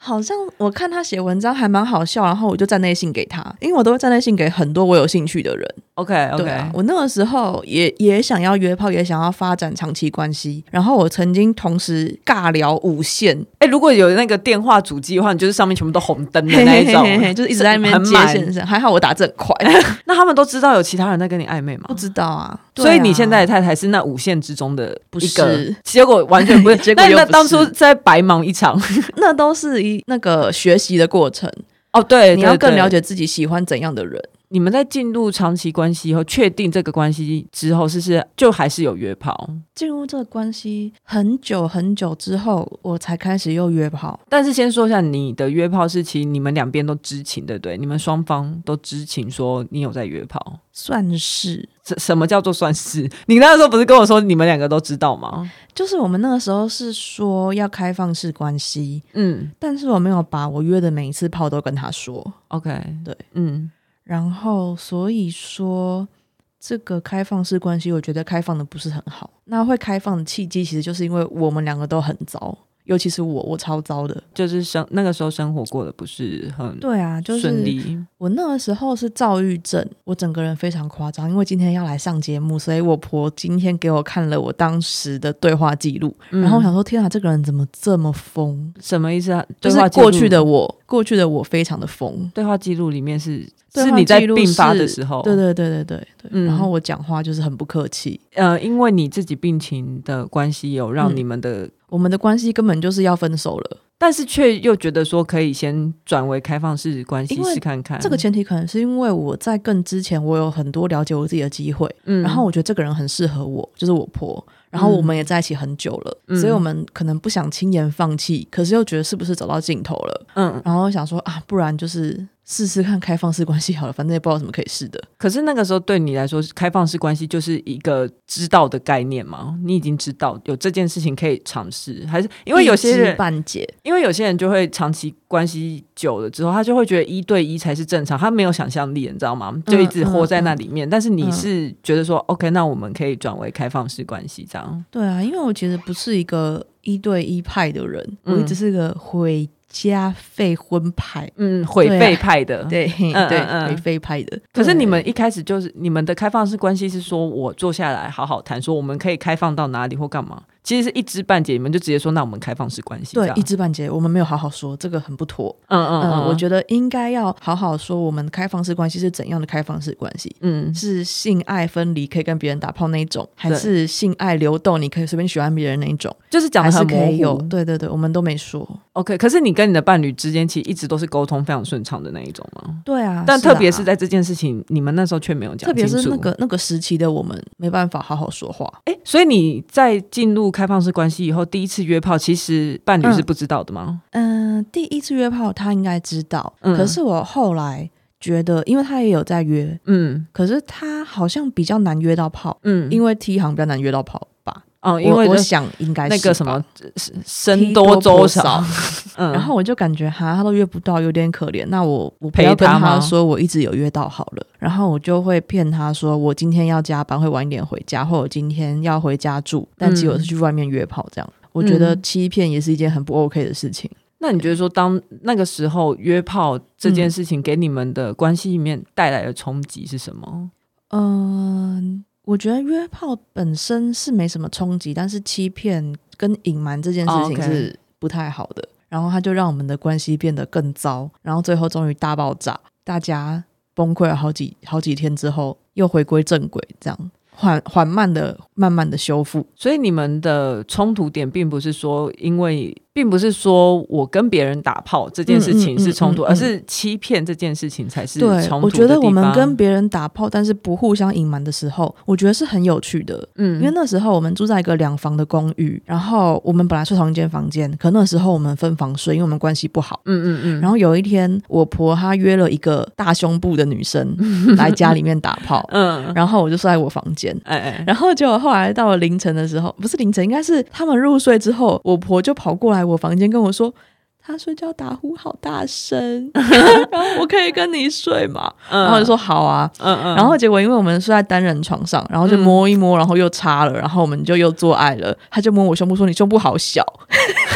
Speaker 1: 好像我看他写文章还蛮好笑，然后我就站内信给他，因为我都会站内信给很多我有兴趣的人。
Speaker 2: OK OK，对啊，
Speaker 1: 我那个时候也也想要约炮，也想要发展长期关系，然后我曾经同时尬聊五线。
Speaker 2: 哎，如果有那个电话主机的话，你就是上面全部都红灯的那一种，嘿嘿嘿，
Speaker 1: 就是一直在那边接线生。还好我打字很快。
Speaker 2: 那他们都知道有其他人在跟你暧昧吗？
Speaker 1: 不知道啊。
Speaker 2: 所以你现在的太太是那五线之中的一个，
Speaker 1: 不是，
Speaker 2: 结果完全不 是。结果那那当初在白忙一场，
Speaker 1: 那都是一那个学习的过程。
Speaker 2: 哦，对，
Speaker 1: 你要更了解自己喜欢怎样的人。
Speaker 2: 你们在进入长期关系以后，确定这个关系之后，是不是就还是有约炮？
Speaker 1: 进入这个关系很久很久之后，我才开始又约炮。
Speaker 2: 但是先说一下，你的约炮是其实你们两边都知情，对不对？你们双方都知情，说你有在约炮，
Speaker 1: 算是。
Speaker 2: 什什么叫做算是？你那个时候不是跟我说你们两个都知道吗？
Speaker 1: 就是我们那个时候是说要开放式关系，嗯，但是我没有把我约的每一次炮都跟他说。
Speaker 2: OK，
Speaker 1: 对，嗯。然后，所以说这个开放式关系，我觉得开放的不是很好。那会开放的契机，其实就是因为我们两个都很糟。尤其是我，我超糟的，
Speaker 2: 就是生那个时候生活过得不是很
Speaker 1: 对啊，就是顺利。我那个时候是躁郁症，我整个人非常夸张。因为今天要来上节目，所以我婆今天给我看了我当时的对话记录，嗯、然后我想说：天啊，这个人怎么这么疯？
Speaker 2: 什么意思啊？
Speaker 1: 就是过去的我，过去的我非常的疯。
Speaker 2: 对话记录里面是是你在病发的时候，
Speaker 1: 对对对对对对。嗯、然后我讲话就是很不客气，
Speaker 2: 呃，因为你自己病情的关系，有让你们的。
Speaker 1: 我们的关系根本就是要分手了，
Speaker 2: 但是却又觉得说可以先转为开放式关系试看看。
Speaker 1: 这个前提可能是因为我在更之前，我有很多了解我自己的机会，嗯，然后我觉得这个人很适合我，就是我婆。然后我们也在一起很久了，嗯、所以我们可能不想轻言放弃，可是又觉得是不是走到尽头了？嗯，然后想说啊，不然就是试试看开放式关系好了，反正也不知道什么可以试的。
Speaker 2: 可是那个时候对你来说，开放式关系就是一个知道的概念嘛？你已经知道有这件事情可以尝试，还是因为有些人
Speaker 1: 半解？
Speaker 2: 因为有些人就会长期关系久了之后，他就会觉得一对一才是正常，他没有想象力，你知道吗？就一直活在那里面。嗯嗯、但是你是觉得说、嗯、，OK，那我们可以转为开放式关系这样？
Speaker 1: 对啊，因为我其实不是一个一对一派的人，嗯、我一直是个回家废婚派，
Speaker 2: 嗯，毁废派的，
Speaker 1: 对对对，毁废派的。
Speaker 2: 可是你们一开始就是你们的开放式关系是说我坐下来好好谈，说我们可以开放到哪里或干嘛？其实是一知半解，你们就直接说，那我们开放式关系。
Speaker 1: 对，一知半解，我们没有好好说，这个很不妥。嗯嗯嗯，我觉得应该要好好说，我们开放式关系是怎样的开放式关系？嗯，是性爱分离可以跟别人打炮那一种，还是性爱流动你可以随便喜欢别人那一种？就是讲的很模糊。对对对，我们都没说。
Speaker 2: OK，可是你跟你的伴侣之间其实一直都是沟通非常顺畅的那一种吗？
Speaker 1: 对啊，
Speaker 2: 但特别是在这件事情，你们那时候却没有讲清楚。特别
Speaker 1: 是那个那个时期的我们没办法好好说话。
Speaker 2: 哎，所以你在进入开放式关系以后。第一次约炮，其实伴侣是不知道的吗？
Speaker 1: 嗯，嗯，第一次约炮他应该知道，嗯、可是我后来觉得，因为他也有在约，嗯，可是他好像比较难约到炮，嗯，因为 T 行比较难约到炮吧？
Speaker 2: 哦，因为我，
Speaker 1: 我想应该是
Speaker 2: 那个什么生多粥少，
Speaker 1: 嗯，然后我就感觉哈，他都约不到，有点可怜。那我我不要跟他说我一直有约到好了，然后我就会骗他说我今天要加班，会晚一点回家，或者今天要回家住，但结果是去外面约炮这样。嗯、我觉得欺骗也是一件很不 OK 的事情。
Speaker 2: 那你觉得说，当那个时候约炮这件事情给你们的关系里面带来的冲击是什么？
Speaker 1: 嗯。我觉得约炮本身是没什么冲击，但是欺骗跟隐瞒这件事情是不太好的。Oh, okay. 然后他就让我们的关系变得更糟，然后最后终于大爆炸，大家崩溃了好几好几天之后，又回归正轨，这样缓缓慢的、慢慢的修复。
Speaker 2: 所以你们的冲突点并不是说因为。并不是说我跟别人打炮这件事情是冲突，而是欺骗这件事情才是冲突。
Speaker 1: 我觉得我们跟别人打炮，但是不互相隐瞒的时候，我觉得是很有趣的。嗯，因为那时候我们住在一个两房的公寓，然后我们本来睡同一间房间，可那时候我们分房睡，因为我们关系不好。嗯嗯嗯。然后有一天，我婆她约了一个大胸部的女生 来家里面打炮。嗯。然后我就睡在我房间。哎哎。然后结果后来到了凌晨的时候，不是凌晨，应该是他们入睡之后，我婆就跑过来。我房间跟我说，他睡觉打呼好大声，然后我可以跟你睡嘛？嗯、然后就说好啊，嗯嗯，然后结果因为我们睡在单人床上，然后就摸一摸，然后又擦了，然后我们就又做爱了。他就摸我胸部说：“你胸部好小。”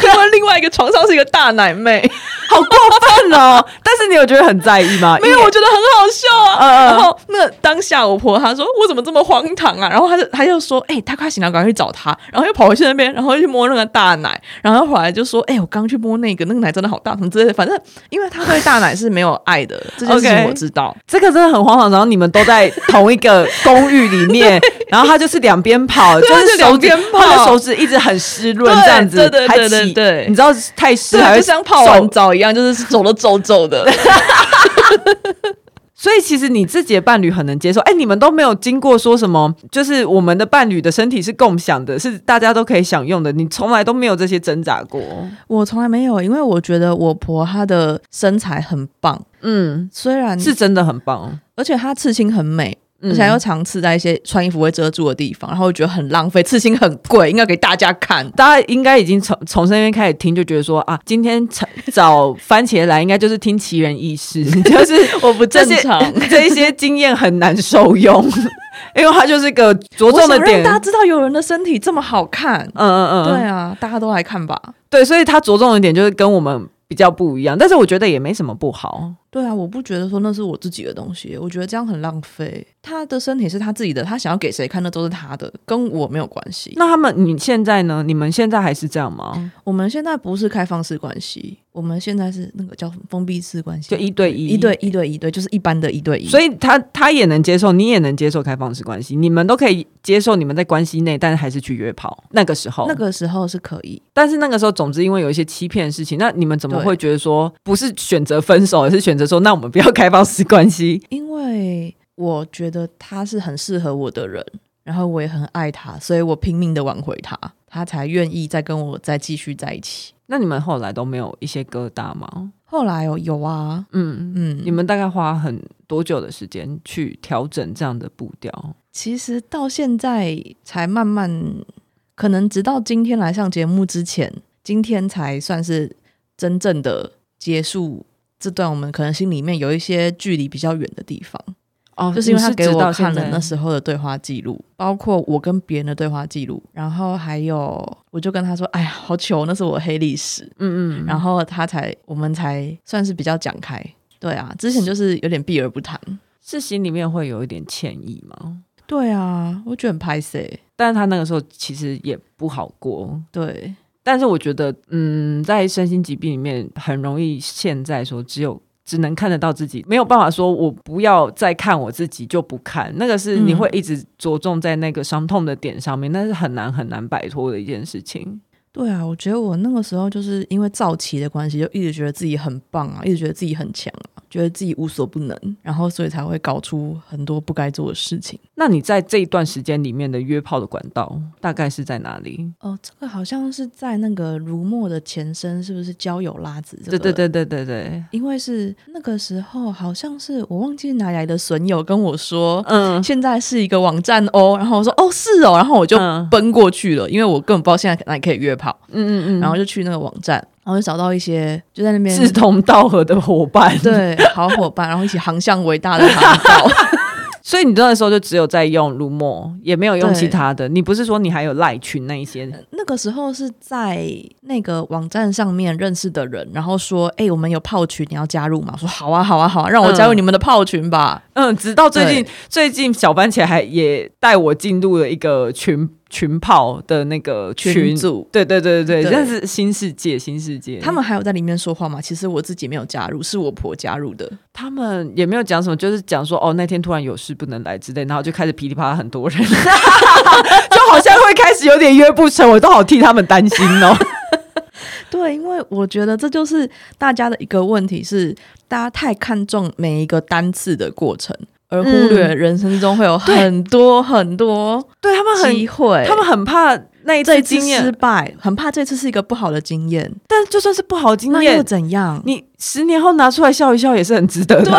Speaker 1: 另外一个床上是一个大奶妹，
Speaker 2: 好过分哦！但是你有觉得很在意吗？
Speaker 1: 没有，我觉得很好笑啊。嗯、然后那当下我婆她说：“我怎么这么荒唐啊？”然后她就她就说：“哎、欸，他快醒了，赶快去找她。”然后又跑回去那边，然后又去摸那个大奶，然后回来就说：“哎、欸，我刚去摸那个，那个奶真的好大，什么之类的。”反正因为她对大奶是没有爱的，这件事情我知道。
Speaker 2: Okay, 这个真的很荒唐。然后你们都在同一个公寓里面，然后她就是两边跑，就是两边跑，她的手指一直很湿润，这样子，对对对对对，你知道太湿，还
Speaker 1: 就像泡完澡一样，就是走了皱皱的。
Speaker 2: 所以其实你自己的伴侣很能接受。哎，你们都没有经过说什么，就是我们的伴侣的身体是共享的，是大家都可以享用的。你从来都没有这些挣扎过。
Speaker 1: 我从来没有，因为我觉得我婆她的身材很棒。嗯，虽然
Speaker 2: 是真的很棒，
Speaker 1: 而且她刺青很美。而且又常刺在一些穿衣服会遮住的地方，然后我觉得很浪费。刺青很贵，应该给大家看。
Speaker 2: 大家应该已经从从身边开始听，就觉得说啊，今天找番茄来，应该就是听奇人异事，就是
Speaker 1: 我不正常，
Speaker 2: 这一些经验很难受用，因为它就是个着重的点。
Speaker 1: 大家知道有人的身体这么好看，嗯嗯嗯，对啊，大家都来看吧。
Speaker 2: 对，所以他着重的点就是跟我们比较不一样，但是我觉得也没什么不好。
Speaker 1: 对啊，我不觉得说那是我自己的东西，我觉得这样很浪费。他的身体是他自己的，他想要给谁看，那都是他的，跟我没有关系。
Speaker 2: 那他们你现在呢？你们现在还是这样吗？
Speaker 1: 我们现在不是开放式关系，我们现在是那个叫封闭式关系，
Speaker 2: 就一对一，
Speaker 1: 一对一对一对，就是一般的一对一。
Speaker 2: 所以他他也能接受，你也能接受开放式关系，你们都可以接受你们在关系内，但是还是去约炮。那个时候，
Speaker 1: 那个时候是可以，
Speaker 2: 但是那个时候，总之因为有一些欺骗的事情，那你们怎么会觉得说不是选择分手，而是选择说那我们不要开放式关系？
Speaker 1: 因为。我觉得他是很适合我的人，然后我也很爱他，所以我拼命的挽回他，他才愿意再跟我再继续在一起。
Speaker 2: 那你们后来都没有一些疙瘩吗？
Speaker 1: 后来有有啊，嗯
Speaker 2: 嗯，你们大概花很多久的时间去调整这样的步调？
Speaker 1: 其实到现在才慢慢，可能直到今天来上节目之前，今天才算是真正的结束这段我们可能心里面有一些距离比较远的地方。哦，就是因为他给我看了那时候的对话记录，包括我跟别人的对话记录，然后还有我就跟他说：“哎呀，好糗，那是我黑历史。”嗯嗯，然后他才我们才算是比较讲开。对啊，之前就是有点避而不谈，
Speaker 2: 是心里面会有一点歉意吗？
Speaker 1: 对啊，我觉得很拍谢，
Speaker 2: 但是他那个时候其实也不好过。
Speaker 1: 对，
Speaker 2: 但是我觉得，嗯，在身心疾病里面很容易现在说只有。只能看得到自己，没有办法说，我不要再看我自己就不看。那个是你会一直着重在那个伤痛的点上面，那是很难很难摆脱的一件事情。
Speaker 1: 对啊，我觉得我那个时候就是因为躁期的关系，就一直觉得自己很棒啊，一直觉得自己很强啊，觉得自己无所不能，然后所以才会搞出很多不该做的事情。
Speaker 2: 那你在这一段时间里面的约炮的管道大概是在哪里？
Speaker 1: 哦，这个好像是在那个如墨的前身，是不是交友拉子？
Speaker 2: 对对对对对对，
Speaker 1: 因为是那个时候好像是我忘记哪来的损友跟我说，嗯，现在是一个网站哦，然后我说哦是哦，然后我就奔过去了，因为我根本不知道现在哪里可以约炮。好，嗯嗯嗯，然后就去那个网站，然后就找到一些就在那边
Speaker 2: 志同道合的伙伴，
Speaker 1: 对，好伙伴，然后一起航向伟大的航道。
Speaker 2: 所以你那个时候就只有在用卢墨，也没有用其他的。你不是说你还有赖群那一些？
Speaker 1: 那个时候是在那个网站上面认识的人，然后说：“哎、欸，我们有炮群，你要加入吗？”我说：“好啊，好啊，好啊，让我加入你们的炮群吧。
Speaker 2: 嗯”嗯，直到最近，最近小番茄还也带我进入了一个群。群炮的那个群，群组，对对对对对，这是新世界，新世界。
Speaker 1: 他们还有在里面说话吗？其实我自己没有加入，是我婆加入的。
Speaker 2: 他们也没有讲什么，就是讲说哦，那天突然有事不能来之类，然后就开始噼里啪啦很多人，就好像会开始有点约不成，我都好替他们担心哦。
Speaker 1: 对，因为我觉得这就是大家的一个问题是，大家太看重每一个单次的过程。而忽略人生中会有很多很多
Speaker 2: 对，对他们很机会，他们很怕那一次经验
Speaker 1: 失败，很怕这次是一个不好的经验。
Speaker 2: 但就算是不好的经验，
Speaker 1: 那又怎样？
Speaker 2: 你。十年后拿出来笑一笑也是很值得的。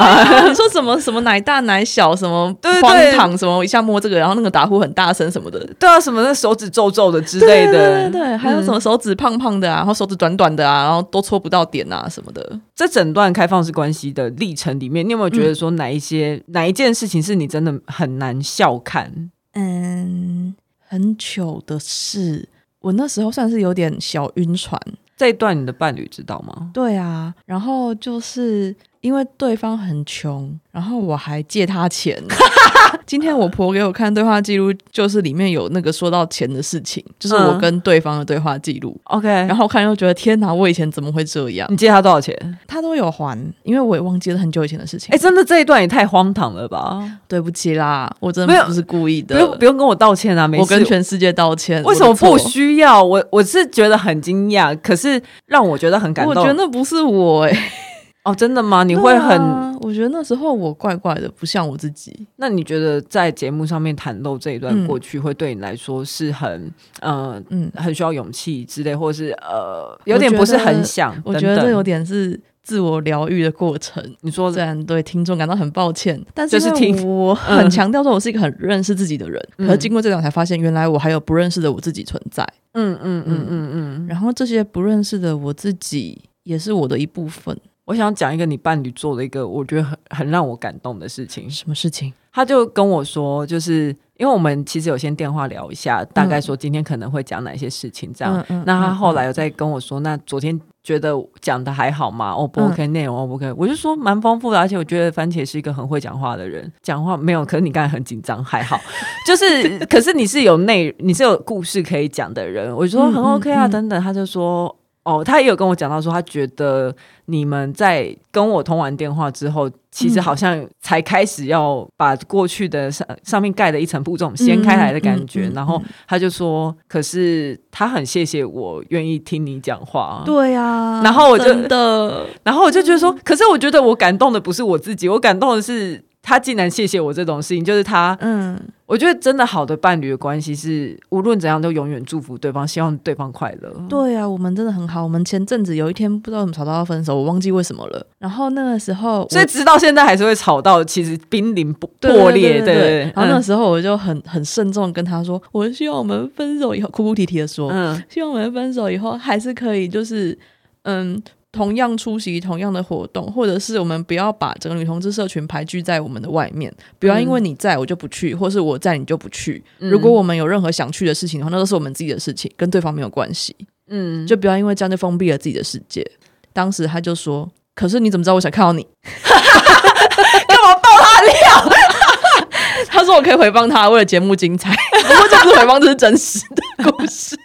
Speaker 1: 你 说什么什么奶大奶小什么荒唐什么一下摸这个，然后那个打呼很大声什么的，
Speaker 2: 对啊，什么那手指皱皱的之类的，
Speaker 1: 对对对，还有什么手指胖胖的啊，然后手指短短的啊，然后都戳不到点啊什么的。
Speaker 2: 这整段开放式关系的历程里面，你有没有觉得说哪一些哪一件事情是你真的很难笑看？
Speaker 1: 嗯，很糗的事，我那时候算是有点小晕船。
Speaker 2: 这一段你的伴侣知道吗？
Speaker 1: 对啊，然后就是因为对方很穷，然后我还借他钱。今天我婆给我看对话记录，就是里面有那个说到钱的事情，就是我跟对方的对话记录。OK，嗯，然后看又觉得天哪，我以前怎么会这样？
Speaker 2: 你借他多少钱？
Speaker 1: 他都有还，因为我也忘记了很久以前的事情。
Speaker 2: 哎，真的这一段也太荒唐了吧！
Speaker 1: 对不起啦，我真的不是故意的，
Speaker 2: 不用不用跟我道歉啊，没事，
Speaker 1: 我跟全世界道歉。
Speaker 2: 为什么不需要？我我是觉得很惊讶，可是让我觉得很感动。
Speaker 1: 我觉得那不是我哎、欸。
Speaker 2: 哦，真的吗？你会很、
Speaker 1: 啊？我觉得那时候我怪怪的，不像我自己。
Speaker 2: 那你觉得在节目上面袒露这一段过去，会对你来说是很呃嗯很需要勇气之类，或是呃有点不是很想？
Speaker 1: 我觉得这有点是自我疗愈的过程。你说虽然对听众感到很抱歉，但是听我很强调说，我是一个很认识自己的人。嗯、可是经过这段才发现，原来我还有不认识的我自己存在。嗯嗯嗯嗯嗯。然后这些不认识的我自己，也是我的一部分。
Speaker 2: 我想讲一个你伴侣做的一个我觉得很很让我感动的事情。
Speaker 1: 什么事情？
Speaker 2: 他就跟我说，就是因为我们其实有先电话聊一下，大概说今天可能会讲哪些事情这样。那他后来有在跟我说，那昨天觉得讲的还好吗？哦不 OK，内容 O 不 OK？我就说蛮丰富的，而且我觉得番茄是一个很会讲话的人，讲话没有，可是你刚才很紧张，还好，就是可是你是有内，你是有故事可以讲的人，我就说很 OK 啊，等等，他就说。哦，他也有跟我讲到说，他觉得你们在跟我通完电话之后，其实好像才开始要把过去的上上面盖的一层布这种掀开来的感觉。然后他就说，可是他很谢谢我愿意听你讲话。
Speaker 1: 对呀，
Speaker 2: 然后我就
Speaker 1: 的，
Speaker 2: 然后我就觉得说，可是我觉得我感动的不是我自己，我感动的是。他竟然谢谢我这种事情，就是他，嗯，我觉得真的好的伴侣的关系是无论怎样都永远祝福对方，希望对方快乐。
Speaker 1: 对啊，我们真的很好。我们前阵子有一天不知道怎么吵到要分手，我忘记为什么了。然后那个时候，
Speaker 2: 所以直到现在还是会吵到，其实濒临破裂。对对，对，对。
Speaker 1: 然后那个时候我就很很慎重跟他说，我希望我们分手以后，哭哭啼啼的说，嗯，希望我们分手以后还是可以，就是嗯。同样出席同样的活动，或者是我们不要把整个女同志社群排拒在我们的外面，不要因为你在我就不去，或是我在你就不去。嗯、如果我们有任何想去的事情的话，那都是我们自己的事情，跟对方没有关系。嗯，就不要因为这样就封闭了自己的世界。当时他就说：“可是你怎么知道我想看到你？干嘛爆他料？” 他说：“我可以回放他，为了节目精彩。不过这不是回放，这是真实的故事。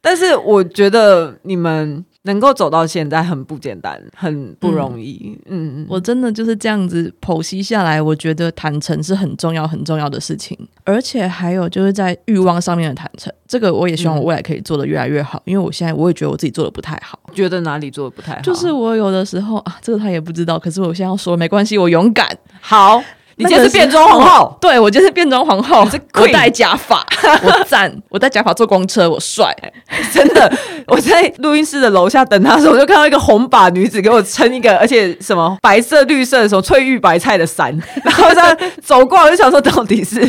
Speaker 2: 但是我觉得你们。”能够走到现在很不简单，很不容易。嗯，嗯，
Speaker 1: 我真的就是这样子剖析下来，我觉得坦诚是很重要、很重要的事情。而且还有就是在欲望上面的坦诚，这个我也希望我未来可以做得越来越好。嗯、因为我现在我也觉得我自己做的不太好，
Speaker 2: 觉得哪里做的不太好，
Speaker 1: 就是我有的时候啊，这个他也不知道。可是我现在要说，没关系，我勇敢。
Speaker 2: 好。你今天是变装皇后，
Speaker 1: 对，我今天是变装皇后，我戴假发，我赞，我戴假发坐公车，我帅，
Speaker 2: 真的。我在录音室的楼下等他的时候，我就看到一个红发女子给我撑一个，而且什么白色、绿色的什么翠玉白菜的伞，然后这样走过来，我就想说到底是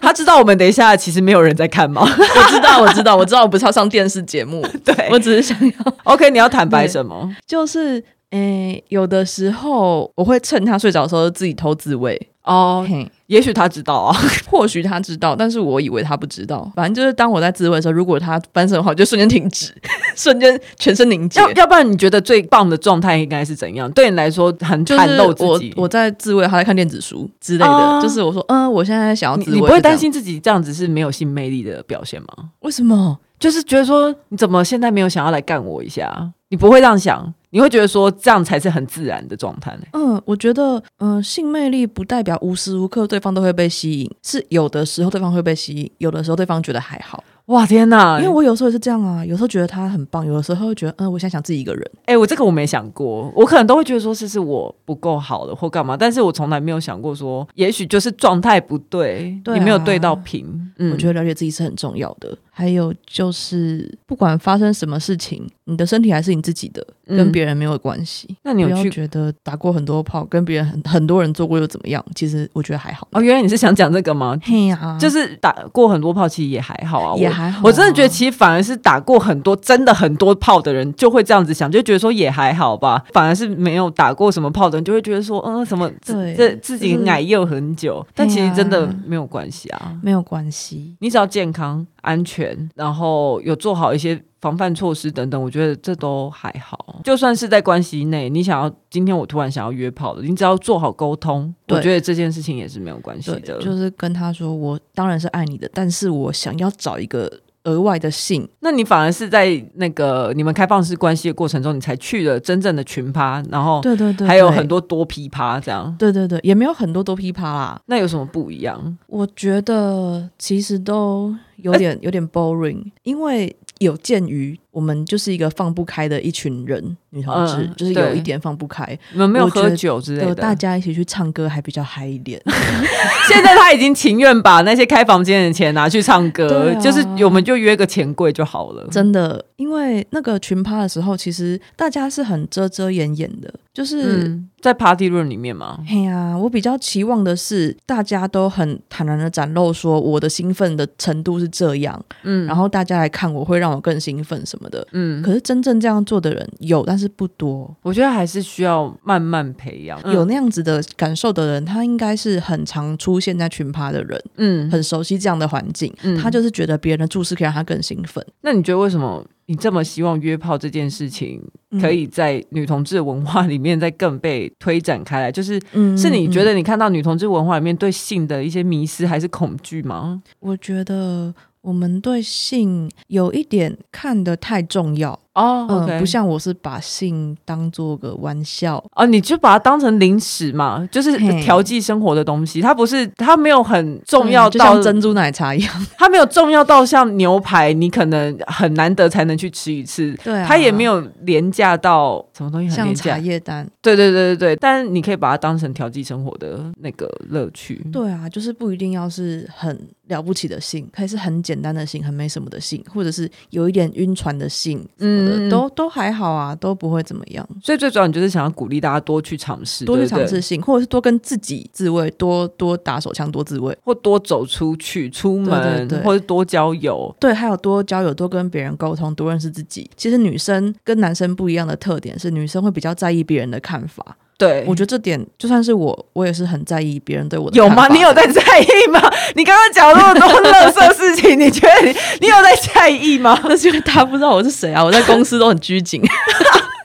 Speaker 2: 他知道我们等一下其实没有人在看吗？
Speaker 1: 我知道，我知道，我知道，我不是要上电视节目，
Speaker 2: 对
Speaker 1: 我只是想要。
Speaker 2: OK，你要坦白什么？
Speaker 1: 就是。诶、欸，有的时候我会趁他睡着的时候自己偷自慰
Speaker 2: 哦。嘿，也许他知道啊，
Speaker 1: 或许他知道，但是我以为他不知道。反正就是当我在自慰的时候，如果他翻身的话，就瞬间停止，瞬间全身凝结。
Speaker 2: 要要不然你觉得最棒的状态应该是怎样？对你来说很袒露自己。
Speaker 1: 我我在自慰，他在看电子书之类的。啊、就是我说，嗯，我现在想要自慰，
Speaker 2: 你不会担心自己这样子是没有性魅力的表现吗？
Speaker 1: 为什么？
Speaker 2: 就是觉得说，你怎么现在没有想要来干我一下？你不会这样想。你会觉得说这样才是很自然的状态？
Speaker 1: 嗯，我觉得，嗯、性魅力不代表无时无刻对方都会被吸引，是有的时候对方会被吸引，有的时候对方觉得还好。
Speaker 2: 哇天哪！
Speaker 1: 因为我有时候也是这样啊，有时候觉得他很棒，有的时候会觉得，嗯，我现在想自己一个人。
Speaker 2: 哎、欸，我这个我没想过，我可能都会觉得说是是我不够好了或干嘛，但是我从来没有想过说，也许就是状态不对，对啊、你没有对到频。嗯，
Speaker 1: 我觉得了解自己是很重要的。还有就是，不管发生什么事情，你的身体还是你自己的，跟别人没有关系。嗯、那你有去觉得打过很多炮，跟别人很很多人做过又怎么样？其实我觉得还好。
Speaker 2: 哦，原来你是想讲这个吗？
Speaker 1: 嘿呀、啊，
Speaker 2: 就是打过很多炮，其实也还好啊。
Speaker 1: 也还好、啊
Speaker 2: 我，真的觉得，其实反而是打过很多真的很多炮的人，就会这样子想，就觉得说也还好吧。反而是没有打过什么炮的人，就会觉得说，嗯，什么对，这自己矮又很久，但其实真的没有关系啊，
Speaker 1: 没有关系，
Speaker 2: 你只要健康。安全，然后有做好一些防范措施等等，我觉得这都还好。就算是在关系内，你想要今天我突然想要约炮了，你只要做好沟通，我觉得这件事情也是没有关系的。
Speaker 1: 就是跟他说，我当然是爱你的，但是我想要找一个。额外的性，
Speaker 2: 那你反而是在那个你们开放式关系的过程中，你才去了真正的群趴，然后对对对，还有很多多批趴这样，
Speaker 1: 对对对，也没有很多多批趴啦。
Speaker 2: 那有什么不一样？
Speaker 1: 我觉得其实都有点有点 boring，因为。有鉴于我们就是一个放不开的一群人，女同志、嗯、就是有一点放不开。
Speaker 2: 我们没有喝酒之类的，
Speaker 1: 大家一起去唱歌还比较嗨一点。
Speaker 2: 现在他已经情愿把那些开房间的钱拿去唱歌，啊、就是我们就约个钱柜就好了。
Speaker 1: 真的，因为那个群趴的时候，其实大家是很遮遮掩掩的。就是、嗯、
Speaker 2: 在 party room 里面嘛？
Speaker 1: 嘿呀、啊，我比较期望的是大家都很坦然的展露说我的兴奋的程度是这样，嗯，然后大家来看我会让我更兴奋什么的，嗯。可是真正这样做的人有，但是不多。
Speaker 2: 我觉得还是需要慢慢培养。
Speaker 1: 有那样子的感受的人，他应该是很常出现在群趴的人，嗯，很熟悉这样的环境，嗯，他就是觉得别人的注视可以让他更兴奋。
Speaker 2: 那你觉得为什么？你这么希望约炮这件事情可以在女同志文化里面再更被推展开来？就是，是你觉得你看到女同志文化里面对性的一些迷失还是恐惧吗？
Speaker 1: 我觉得。我们对性有一点看得太重要。
Speaker 2: 哦，oh, okay.
Speaker 1: 嗯，不像我是把性当做个玩笑。
Speaker 2: 啊，你就把它当成零食嘛，就是调剂生活的东西，它不是，它没有很重要到，
Speaker 1: 就像珍珠奶茶一样，
Speaker 2: 它没有重要到像牛排，你可能很难得才能去吃一次，
Speaker 1: 对啊，
Speaker 2: 它也没有廉价到什么东西很廉价，
Speaker 1: 像茶叶蛋，
Speaker 2: 对对对对对，但是你可以把它当成调剂生活的那个乐趣，
Speaker 1: 对啊，就是不一定要是很。了不起的性，还是很简单的性，很没什么的性，或者是有一点晕船的性什么都都还好啊，都不会怎么样。
Speaker 2: 所以最主要，你就是想要鼓励大家多去尝试，
Speaker 1: 多去尝试性，或者是多跟自己自慰，多多打手枪，多自慰，
Speaker 2: 或多走出去，出门，或者多交友。
Speaker 1: 对，还有多交友，多跟别人沟通，多认识自己。其实女生跟男生不一样的特点是，女生会比较在意别人的看法。
Speaker 2: 对，
Speaker 1: 我觉得这点就算是我，我也是很在意别人对我的。有
Speaker 2: 吗？你有在在意吗？你刚刚讲那么多乐色事情，你觉得你你有在在意吗？
Speaker 1: 那是因为大家不知道我是谁啊！我在公司都很拘谨。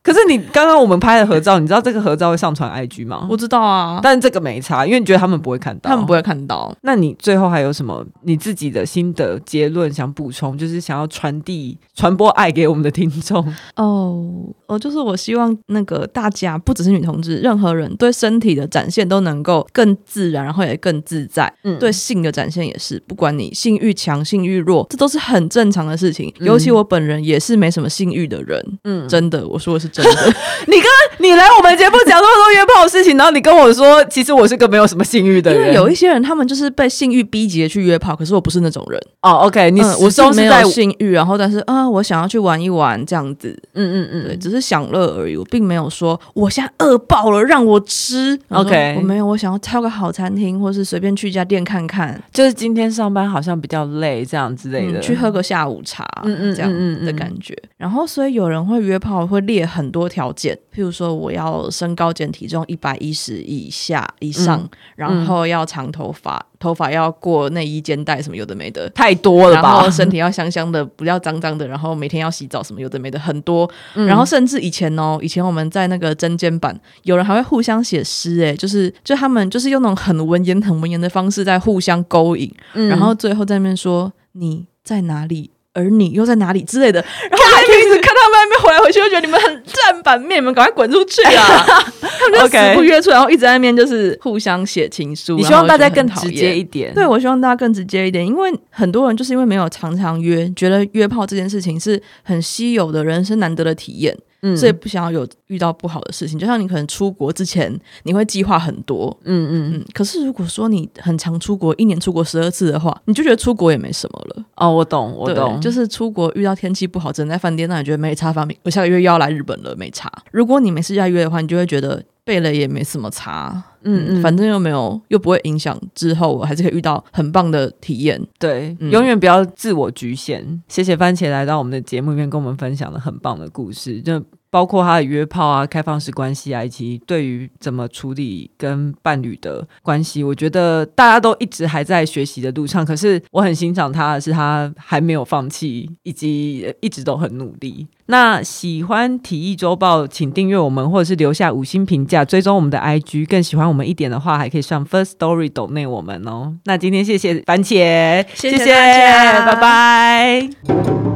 Speaker 2: 可是你刚刚我们拍的合照，你知道这个合照会上传 IG 吗？
Speaker 1: 我知道啊，
Speaker 2: 但这个没差，因为你觉得他们不会看到，
Speaker 1: 他们不会看到。
Speaker 2: 那你最后还有什么你自己的心得结论想补充？就是想要传递、传播爱给我们的听众
Speaker 1: 哦。哦，就是我希望那个大家不只是女同志，任何人对身体的展现都能够更自然，然后也更自在。嗯，对性的展现也是，不管你性欲强、性欲弱，这都是很正常的事情。尤其我本人也是没什么性欲的人。嗯，真的，我说的是。真的，
Speaker 2: 你刚刚你来我们节目讲那么多约炮的事情，然后你跟我说，其实我是个没有什么性欲的人。
Speaker 1: 因为有一些人，他们就是被性欲逼急去约炮，可是我不是那种人。
Speaker 2: 哦，OK，你、嗯、
Speaker 1: 我是没有性欲，然后但是啊，我想要去玩一玩这样子。嗯嗯嗯，对，只是享乐而已，我并没有说我现在饿爆了让我吃。OK，我没有，我想要挑个好餐厅，或是随便去一家店看看。
Speaker 2: 就是今天上班好像比较累，这样之类的，
Speaker 1: 嗯、去喝个下午茶，嗯嗯，这样的感觉。然后，所以有人会约炮，会列很。很多条件，譬如说我要身高减体重一百一十以下以上，嗯、然后要长头发，嗯、头发要过内衣肩带，什么有的没的，
Speaker 2: 太多了吧？
Speaker 1: 然后身体要香香的，不要脏脏的，然后每天要洗澡，什么有的没的，很多。嗯、然后甚至以前哦，以前我们在那个针尖版，有人还会互相写诗，哎，就是就他们就是用那种很文言、很文言的方式在互相勾引，嗯、然后最后在那边说你在哪里。而你又在哪里之类的，然后还可以一直看回来回去，就觉得你们很占版面，你们赶快滚出去啊！他们就死不约出来，然后一直在那边就是互相写情书。
Speaker 2: 你希望大家更直接一点，
Speaker 1: 对，我希望大家更直接一点，因为很多人就是因为没有常常约，觉得约炮这件事情是很稀有的人生难得的体验。嗯，所以不想要有遇到不好的事情，就像你可能出国之前你会计划很多，嗯嗯嗯。可是如果说你很常出国，一年出国十二次的话，你就觉得出国也没什么了。
Speaker 2: 哦，我懂，我懂，
Speaker 1: 就是出国遇到天气不好，只能在饭店，那你觉得没差。方面，我下个月又要来日本了，没差。如果你没事要约的话，你就会觉得背了也没什么差。嗯嗯，反正又没有，又不会影响之后，我还是可以遇到很棒的体验。
Speaker 2: 对，嗯、永远不要自我局限。谢谢番茄来到我们的节目里面，跟我们分享了很棒的故事，就。包括他的约炮啊、开放式关系啊，以及对于怎么处理跟伴侣的关系，我觉得大家都一直还在学习的路上。可是我很欣赏他的是，他还没有放弃，以及一直都很努力。那喜欢体育周报，请订阅我们，或者是留下五星评价，追踪我们的 IG。更喜欢我们一点的话，还可以上 First Story 抖内我们哦。那今天谢谢番茄，
Speaker 1: 谢谢
Speaker 2: 拜拜。